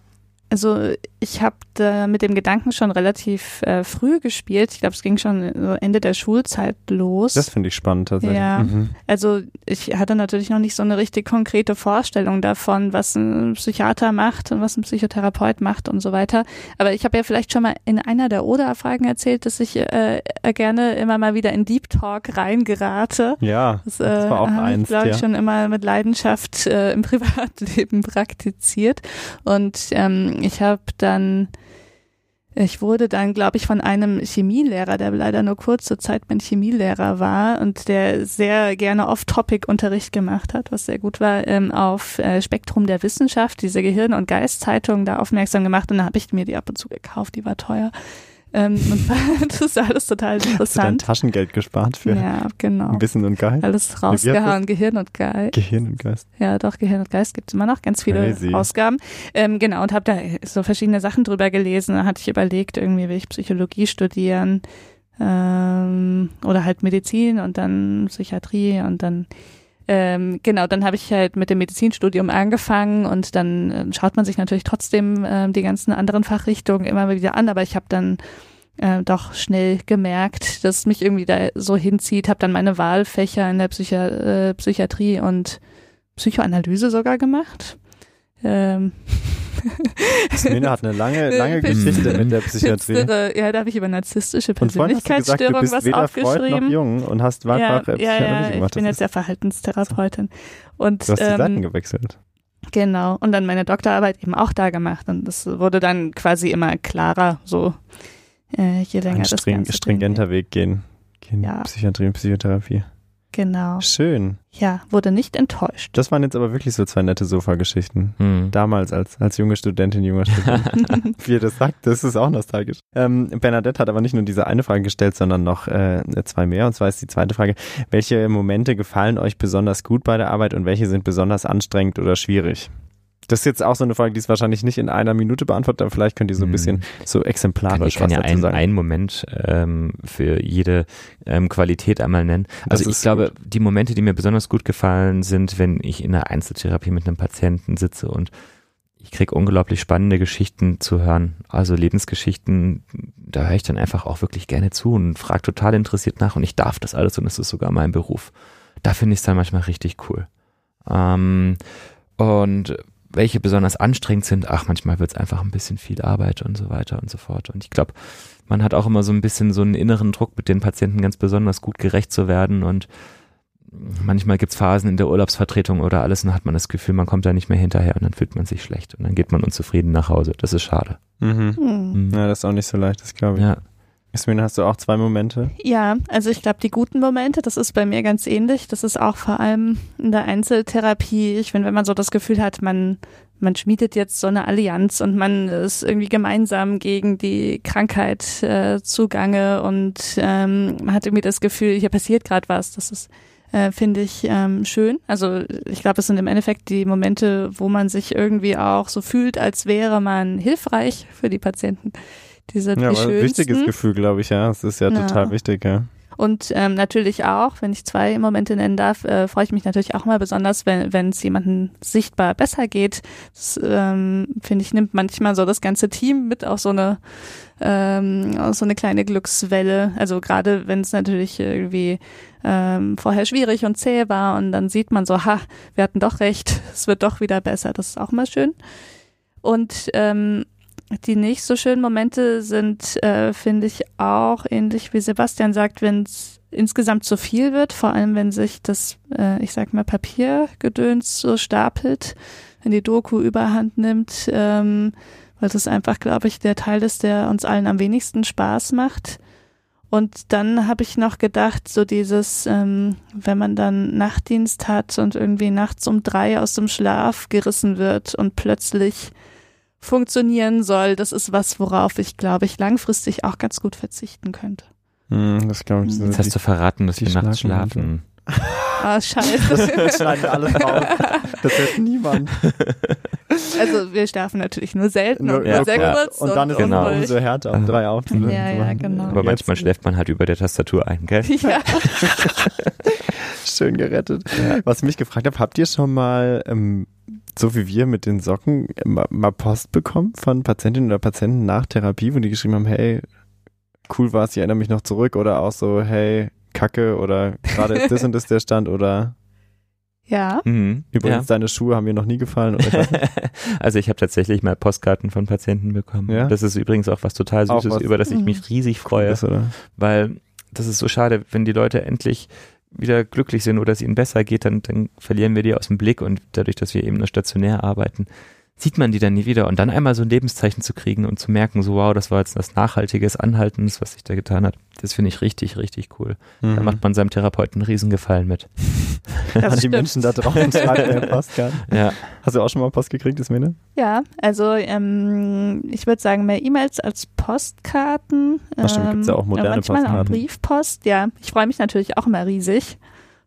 also ich habe da mit dem Gedanken schon relativ äh, früh gespielt. Ich glaube, es ging schon so Ende der Schulzeit los. Das finde ich spannend tatsächlich. Ja, mhm. also ich hatte natürlich noch nicht so eine richtig konkrete Vorstellung davon, was ein Psychiater macht und was ein Psychotherapeut macht und so weiter. Aber ich habe ja vielleicht schon mal in einer der Oder-Fragen erzählt, dass ich äh, gerne immer mal wieder in Deep Talk reingerate. Ja, das, äh, das war auch eins. glaube ich, ja. schon immer mit Leidenschaft äh, im Privatleben praktiziert. Und ähm, ich habe dann, ich wurde dann, glaube ich, von einem Chemielehrer, der leider nur kurze Zeit mein Chemielehrer war und der sehr gerne Off-Topic-Unterricht gemacht hat, was sehr gut war, ähm, auf äh, Spektrum der Wissenschaft, diese Gehirn- und Geistzeitung da aufmerksam gemacht und dann habe ich mir die ab und zu gekauft, die war teuer. Ähm, und das ist alles total interessant. Hast du dein Taschengeld gespart für ja, genau. Wissen und Geist? Alles rausgehauen, Gehirn und Geist. Gehirn und Geist. Ja, doch, Gehirn und Geist gibt es immer noch, ganz viele Crazy. Ausgaben. Ähm, genau, und habe da so verschiedene Sachen drüber gelesen. Da hatte ich überlegt, irgendwie will ich Psychologie studieren ähm, oder halt Medizin und dann Psychiatrie und dann ähm, genau, dann habe ich halt mit dem Medizinstudium angefangen und dann äh, schaut man sich natürlich trotzdem äh, die ganzen anderen Fachrichtungen immer wieder an, aber ich habe dann äh, doch schnell gemerkt, dass es mich irgendwie da so hinzieht, habe dann meine Wahlfächer in der Psychi äh, Psychiatrie und Psychoanalyse sogar gemacht. Ähm, Smina hat eine lange, lange Geschichte mit der Psychiatrie. Finstere, ja, da habe ich über narzisstische gesagt, Persönlichkeitsstörung was weder Freud noch aufgeschrieben. jung und hast Ja, mehrfach ja, ja, ich gemacht. bin Das jetzt ja Verhaltenstherapeutin. Und du hast die Seiten ähm, gewechselt. genau, und dann meine Doktorarbeit eben auch da gemacht. Und das wurde dann quasi immer klarer, so äh, je länger Ein das Ganze stringenter Weg gehen. gehen Ja. Psychiatrie und Psychotherapie. Genau. Schön. Ja, wurde nicht enttäuscht. Das waren jetzt aber wirklich so zwei nette Sofageschichten. Hm. Damals als, als junge Studentin, junger Student. Wie ihr das sagt, das ist auch nostalgisch. Ähm, Bernadette hat aber nicht nur diese eine Frage gestellt, sondern noch äh, zwei mehr. Und zwar ist die zweite Frage, welche Momente gefallen euch besonders gut bei der Arbeit und welche sind besonders anstrengend oder schwierig? Das ist jetzt auch so eine Frage, die ist wahrscheinlich nicht in einer Minute beantwortet, aber vielleicht könnt ihr so ein Hm. bisschen so kann, exemplarisch ich kann was ja dazu ein, sagen. einen Moment ähm, für jede ähm, Qualität einmal nennen. Also ich glaube, die Momente, die mir besonders gut gefallen, sind, wenn ich in der Einzeltherapie mit einem Patienten sitze und ich kriege unglaublich spannende Geschichten zu hören. Also Lebensgeschichten, da höre ich dann einfach auch wirklich gerne zu und frage total interessiert nach und ich darf das alles und es ist sogar mein Beruf. Da finde ich es dann manchmal richtig cool. Ähm, und welche besonders anstrengend sind, ach, manchmal wird es einfach ein bisschen viel Arbeit und so weiter und so fort. Und ich glaube, man hat auch immer so ein bisschen so einen inneren Druck, mit den Patienten ganz besonders gut gerecht zu werden. Und manchmal gibt's Phasen in der Urlaubsvertretung oder alles und dann hat man das Gefühl, man kommt da nicht mehr hinterher und dann fühlt man sich schlecht und dann geht man unzufrieden nach Hause. Das ist schade. Mhm. Hm. Ja, das ist auch nicht so leicht, das glaube ich. Ja. Ismin, hast du auch zwei Momente? Ja, also ich glaube, die guten Momente, das ist bei mir ganz ähnlich. Das ist auch vor allem in der Einzeltherapie. Ich finde, wenn man so das Gefühl hat, man, man schmiedet jetzt so eine Allianz und man ist irgendwie gemeinsam gegen die Krankheit äh, zugange und ähm, man hat irgendwie das Gefühl, hier passiert gerade was. Das ist, äh, finde ich, ähm, schön. Also ich glaube, es sind im Endeffekt die Momente, wo man sich irgendwie auch so fühlt, als wäre man hilfreich für die Patienten. Die sind Ja, die aber ein wichtiges schönsten. Gefühl, glaube ich, ja. Es ist ja, Ja. total wichtig, ja. Und ähm, natürlich auch, wenn ich zwei Momente nennen darf, äh, freue ich mich natürlich auch mal besonders, wenn wenn es jemandem sichtbar besser geht. Das ähm, finde ich nimmt manchmal so das ganze Team mit auf so eine ähm, auf so eine kleine Glückswelle. Also gerade wenn es natürlich irgendwie ähm, vorher schwierig und zäh war und dann sieht man so, ha, wir hatten doch recht, es wird doch wieder besser. Das ist auch mal schön. Und ähm, die nicht so schönen Momente sind, äh, finde ich, auch ähnlich wie Sebastian sagt, wenn es insgesamt zu viel wird, vor allem wenn sich das, äh, ich sag mal, Papiergedöns so stapelt, wenn die Doku überhand nimmt, ähm, weil das einfach, glaube ich, der Teil ist, der uns allen am wenigsten Spaß macht. Und dann habe ich noch gedacht, so dieses, ähm, wenn man dann Nachtdienst hat und irgendwie nachts um drei aus dem Schlaf gerissen wird und plötzlich funktionieren soll, das ist was, worauf ich, glaube ich, langfristig auch ganz gut verzichten könnte. Hm, das glaube ich. Jetzt so Jetzt hast du verraten, dass die wir nachts schlafen. Ah, scheiße. Das schneiden wir alles raus. Das hört niemand. Also wir schlafen natürlich nur selten Nur- und ja, nur sehr ja. kurz. Und dann ist Genau. es umso härter, um drei aufzunehmen. Ja, ja, genau. Aber manchmal schläft man halt über der Tastatur ein, gell? Ja. Schön gerettet. Was ich mich gefragt habe, habt ihr schon mal, ähm, so wie wir mit den Socken, äh, mal, Post bekommen von Patientinnen oder Patienten nach Therapie, wo die geschrieben haben, hey, cool war's, ich erinnere mich noch zurück oder auch so, hey, Kacke oder gerade ist das und das der Stand oder ja. Mhm. übrigens deine Schuhe haben mir noch nie gefallen. Also ich habe tatsächlich mal Postkarten von Patienten bekommen. Ja? Das ist übrigens auch was total Süßes, was- über das ich Mhm. mich riesig freue, Das, oder? weil das ist so schade, wenn die Leute endlich wieder glücklich sind oder es ihnen besser geht, dann, dann verlieren wir die aus dem Blick und dadurch, dass wir eben nur stationär arbeiten, sieht man die dann nie wieder und dann einmal so ein Lebenszeichen zu kriegen und zu merken, so wow, das war jetzt was Nachhaltiges, Anhaltendes, was sich da getan hat, das finde ich richtig, richtig cool. Da Mhm. macht man seinem Therapeuten einen Riesengefallen mit. Das An die stimmt. Menschen da draußen schreibt der Postkarten. Ja, Hast du auch schon mal Post gekriegt, Ismene? Ja, also ähm, ich würde sagen mehr E-Mails als Postkarten. Ach stimmt, gibt's ja auch Ähm, moderne manchmal auch Postkarten. Briefpost, ja. Ich freue mich natürlich auch immer riesig.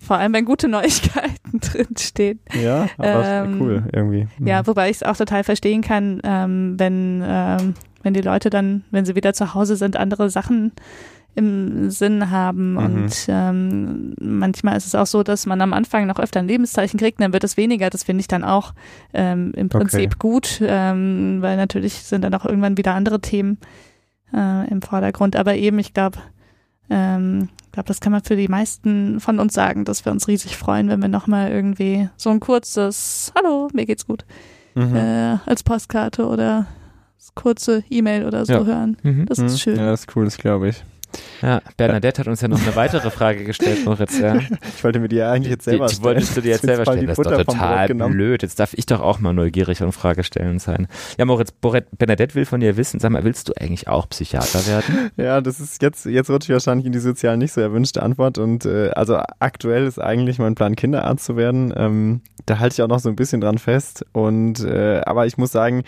Vor allem, wenn gute Neuigkeiten drinstehen. Ja, aber Ähm, cool irgendwie. Mhm. Ja, wobei ich es auch total verstehen kann, ähm, wenn, ähm, wenn die Leute dann, wenn sie wieder zu Hause sind, andere Sachen im Sinn haben. Mhm. Und ähm, manchmal ist es auch so, dass man am Anfang noch öfter ein Lebenszeichen kriegt, dann wird es weniger. Das finde ich dann auch ähm, im Prinzip Okay. gut, ähm, weil natürlich sind dann auch irgendwann wieder andere Themen äh, im Vordergrund. Aber eben, ich glaube, ähm, glaube, das kann man für die meisten von uns sagen, dass wir uns riesig freuen, wenn wir nochmal irgendwie so ein kurzes Hallo, mir geht's gut Mhm. äh, als Postkarte oder kurze E-Mail oder so Ja. hören. Mhm. Das Mhm. ist schön. Ja, das ist cool, das glaube ich. Ja, Bernadette hat uns ja noch eine weitere Frage gestellt, Moritz. Ja. Ich wollte mir die ja eigentlich jetzt Die, selber die wolltest du dir jetzt stellen. selber stellen. die Das ist doch total blöd. Jetzt darf ich doch auch mal neugierig und Fragestellen sein. Ja, Moritz, Boret, Bernadette will von dir wissen, sag mal, willst du eigentlich auch Psychiater werden? Ja, das ist jetzt, jetzt rutsche ich wahrscheinlich in die sozial nicht so erwünschte Antwort. Und äh, also aktuell ist eigentlich mein Plan, Kinderarzt zu werden. Ähm, da halte ich auch noch so ein bisschen dran fest. Und äh, aber ich muss sagen,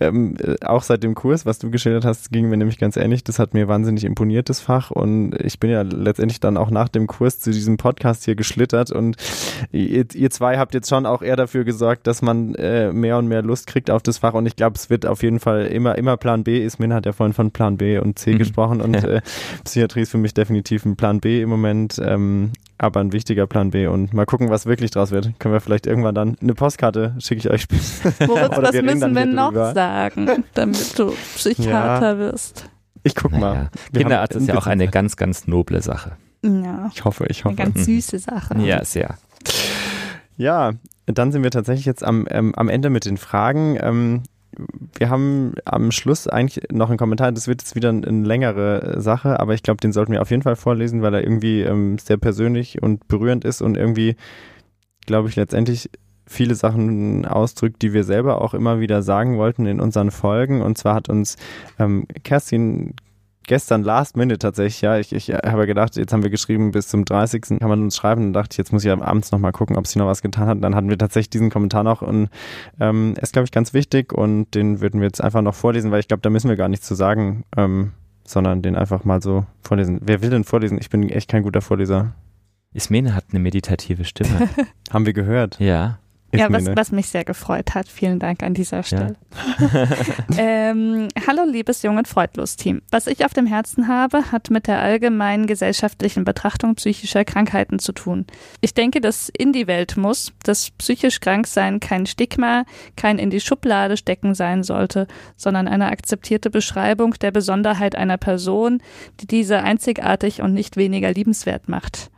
ähm, äh, auch seit dem Kurs, was du geschildert hast, ging mir nämlich ganz ähnlich. Das hat mir wahnsinnig imponiert, das Fach. Und ich bin ja letztendlich dann auch nach dem Kurs zu diesem Podcast hier geschlittert. Und ihr, ihr zwei habt jetzt schon auch eher dafür gesorgt, dass man äh, mehr und mehr Lust kriegt auf das Fach. Und ich glaube, es wird auf jeden Fall immer, immer Plan B. Ismin hat ja vorhin von Plan B und C Mhm. gesprochen. Und Ja. äh, Psychiatrie ist für mich definitiv ein Plan B im Moment, ähm, aber ein wichtiger Plan B. Und mal gucken, was wirklich draus wird. Können wir vielleicht irgendwann dann eine Postkarte schicke ich euch. Moritz, Oder was müssen wir noch drüber. sagen, damit du Psychiater wirst? Ich guck mal. Naja, Wir Kinderarzt ist ja auch eine ganz, ganz noble Sache. Ja, Ich hoffe, ich eine hoffe. ganz süße Sache. Ja, sehr. Ja, dann sind wir tatsächlich jetzt am, ähm, am Ende mit den Fragen. Ähm, wir haben am Schluss eigentlich noch einen Kommentar, das wird jetzt wieder eine längere Sache, aber ich glaube, den sollten wir auf jeden Fall vorlesen, weil er irgendwie ähm, sehr persönlich und berührend ist und irgendwie, glaube ich, letztendlich viele Sachen ausdrückt, die wir selber auch immer wieder sagen wollten in unseren Folgen. Und zwar hat uns ähm, Kerstin gestern Last Minute tatsächlich, ja, ich, ich habe gedacht, jetzt haben wir geschrieben, bis zum 30. kann man uns schreiben. Dann dachte ich, jetzt muss ich abends nochmal gucken, ob sie noch was getan hat. Dann hatten wir tatsächlich diesen Kommentar noch und ähm, ist, glaube ich, ganz wichtig und den würden wir jetzt einfach noch vorlesen, weil ich glaube, da müssen wir gar nichts zu sagen, ähm, sondern den einfach mal so vorlesen. Wer will denn vorlesen? Ich bin echt kein guter Vorleser. Ismene hat eine meditative Stimme. Haben wir gehört. ja. Ja, was, Ismene. was mich sehr gefreut hat. Vielen Dank an dieser Stelle. ähm, hallo, liebes Jung- und Freudlos-Team. Was ich auf dem Herzen habe, hat mit der allgemeinen gesellschaftlichen Betrachtung psychischer Krankheiten zu tun. Ich denke, dass in die Welt muss, dass psychisch krank sein kein Stigma, kein in die Schublade stecken sein sollte, sondern eine akzeptierte Beschreibung der Besonderheit einer Person, die diese einzigartig und nicht weniger liebenswert macht.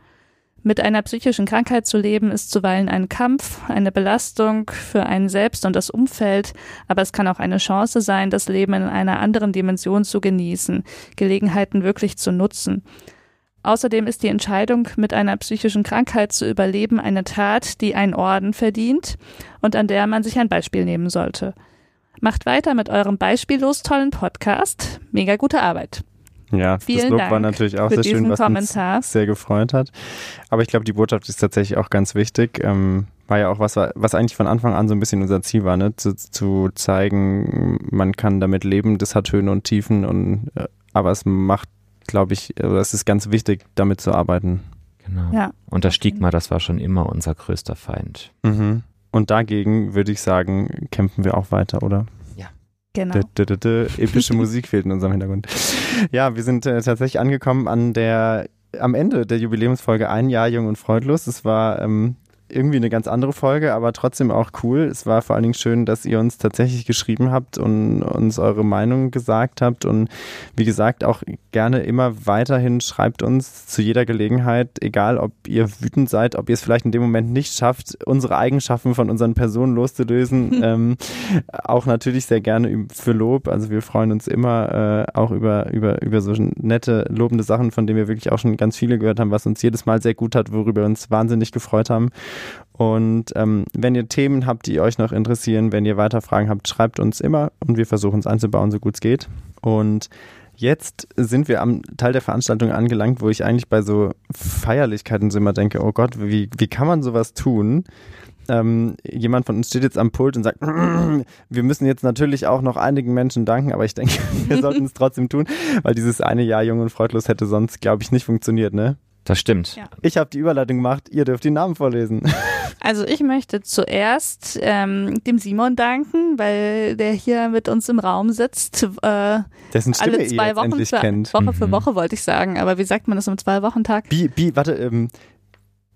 Mit einer psychischen Krankheit zu leben ist zuweilen ein Kampf, eine Belastung für einen selbst und das Umfeld, aber es kann auch eine Chance sein, das Leben in einer anderen Dimension zu genießen, Gelegenheiten wirklich zu nutzen. Außerdem ist die Entscheidung, mit einer psychischen Krankheit zu überleben, eine Tat, die einen Orden verdient und an der man sich ein Beispiel nehmen sollte. Macht weiter mit eurem beispiellos tollen Podcast. Mega gute Arbeit. Ja, das Vielen Lob Dank war natürlich auch sehr schön, diesen was Kommentar. uns sehr gefreut hat. Aber ich glaube, die Botschaft ist tatsächlich auch ganz wichtig. Ähm, war ja auch was, was eigentlich von Anfang an so ein bisschen unser Ziel war, ne? zu, zu zeigen, man kann damit leben, das hat Höhen und Tiefen und äh, aber es macht, glaube ich, oder es ist ganz wichtig, damit zu arbeiten. Genau. Ja. Und das Stigma, das war schon immer unser größter Feind. Mhm. Und dagegen würde ich sagen, kämpfen wir auch weiter, oder? Genau. Dö, dö, dö, dö. Epische Musik fehlt in unserem Hintergrund. Ja, wir sind äh, tatsächlich angekommen an der, am Ende der Jubiläumsfolge Ein Jahr Jung und Freudlos. Es war ähm, irgendwie eine ganz andere Folge, aber trotzdem auch cool. Es war vor allen Dingen schön, dass ihr uns tatsächlich geschrieben habt und uns eure Meinung gesagt habt. Und wie gesagt, auch gerne immer weiterhin schreibt uns zu jeder Gelegenheit, egal ob ihr wütend seid, ob ihr es vielleicht in dem Moment nicht schafft, unsere Eigenschaften von unseren Personen loszulösen. ähm, auch natürlich sehr gerne für Lob. Also wir freuen uns immer äh, auch über, über, über so nette, lobende Sachen, von denen wir wirklich auch schon ganz viele gehört haben, was uns jedes Mal sehr gut hat, worüber wir uns wahnsinnig gefreut haben. Und ähm, wenn ihr Themen habt, die euch noch interessieren, wenn ihr weiter Fragen habt, schreibt uns immer und wir versuchen es einzubauen, so gut es geht. Und jetzt sind wir am Teil der Veranstaltung angelangt, wo ich eigentlich bei so Feierlichkeiten so immer denke, oh Gott, wie, wie kann man sowas tun? Ähm, jemand von uns steht jetzt am Pult und sagt, wir müssen jetzt natürlich auch noch einigen Menschen danken, aber ich denke, wir sollten es trotzdem tun, weil dieses eine Jahr jung und freudlos hätte sonst, glaube ich, nicht funktioniert, ne? Das stimmt. Ja. Ich habe die Überleitung gemacht, ihr dürft die Namen vorlesen. Also ich möchte zuerst ähm, dem Simon danken, weil der hier mit uns im Raum sitzt. Äh, Dessen Stimme alle ihr zwei jetzt Wochen, endlich für, kennt. Woche für Mhm. Woche wollte ich sagen, aber wie sagt man das im Zwei-Wochen-Tag? Bi, Bi, warte, ähm,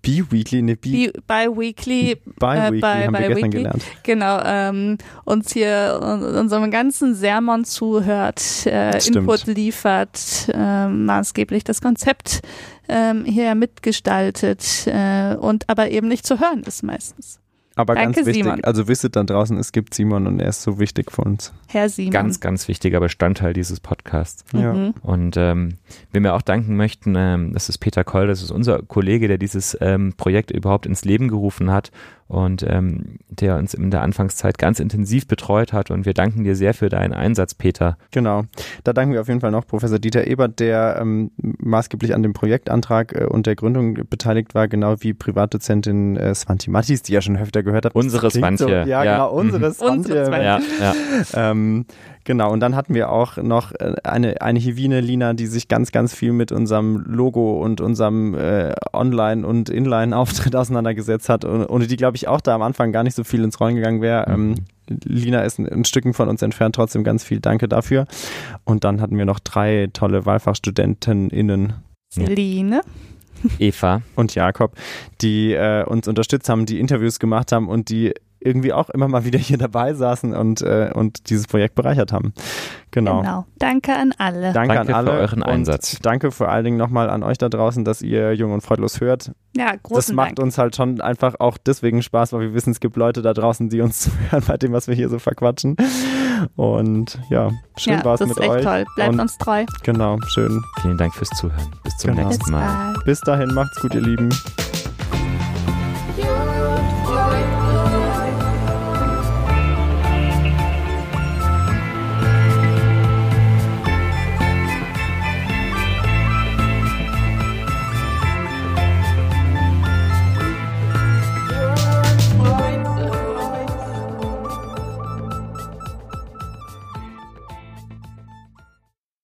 Bi-Weekly, ne, Bi, Bi- Bi-Weekly, Bi-Weekly äh, bi- haben wir gestern gelernt. genau, ähm, uns hier un- unserem ganzen Sermon zuhört, äh. Input liefert, äh, maßgeblich das Konzept ähm, hier mitgestaltet äh, und aber eben nicht zu hören ist meistens. Aber Danke, ganz wichtig, Simon. also wisset da draußen, es gibt Simon und er ist so wichtig für uns. Herr Simon. Ganz, ganz wichtiger Bestandteil dieses Podcasts. Ja. Mhm. Und ähm, wem wir auch danken möchten, ähm, das ist Peter Koll, das ist unser Kollege, der dieses ähm, Projekt überhaupt ins Leben gerufen hat und ähm, der uns in der Anfangszeit ganz intensiv betreut hat. Und wir danken dir sehr für deinen Einsatz, Peter. Genau. Da danken wir auf jeden Fall noch Professor Dieter Ebert, der ähm, maßgeblich an dem Projektantrag äh, und der Gründung beteiligt war, genau wie Privatdozentin äh, Svanti Mattis, die ihr schon öfter gehört habt. Unsere Das klingt Swantje. So, ja, Ja. genau, unsere Mhm. Swantje. Unsere Swantje. Ja, ja. Ähm, genau, und dann hatten wir auch noch äh, eine, eine Hivine, Lina, die sich ganz, ganz viel mit unserem Logo und unserem äh, Online- und Inline-Auftritt auseinandergesetzt hat und, ohne die, glaube ich, auch da am Anfang gar nicht so viel ins Rollen gegangen wäre. Ähm, Lina ist ein, ein Stücken von uns entfernt, trotzdem ganz viel Danke dafür. Und dann hatten wir noch drei tolle WahlfachstudentInnen Celine. Eva. und Jakob, die äh, uns unterstützt haben, die Interviews gemacht haben und die irgendwie auch immer mal wieder hier dabei saßen und, äh, und dieses Projekt bereichert haben. Genau. Genau. Danke an alle. Danke, Danke an für alle. euren und Einsatz. Danke vor allen Dingen nochmal an euch da draußen, dass ihr Jung und Freudlos hört. Ja, das großen macht Dank. uns halt schon einfach auch deswegen Spaß, weil wir wissen, es gibt Leute da draußen, die uns zuhören bei dem, was wir hier so verquatschen. Und ja, schön ja, war's das mit ist echt euch. toll. Bleibt und uns treu. Genau, schön. Vielen Dank fürs Zuhören. Bis zum Genau. nächsten Bis Mal. bald. Bis dahin, macht's gut, ihr Lieben.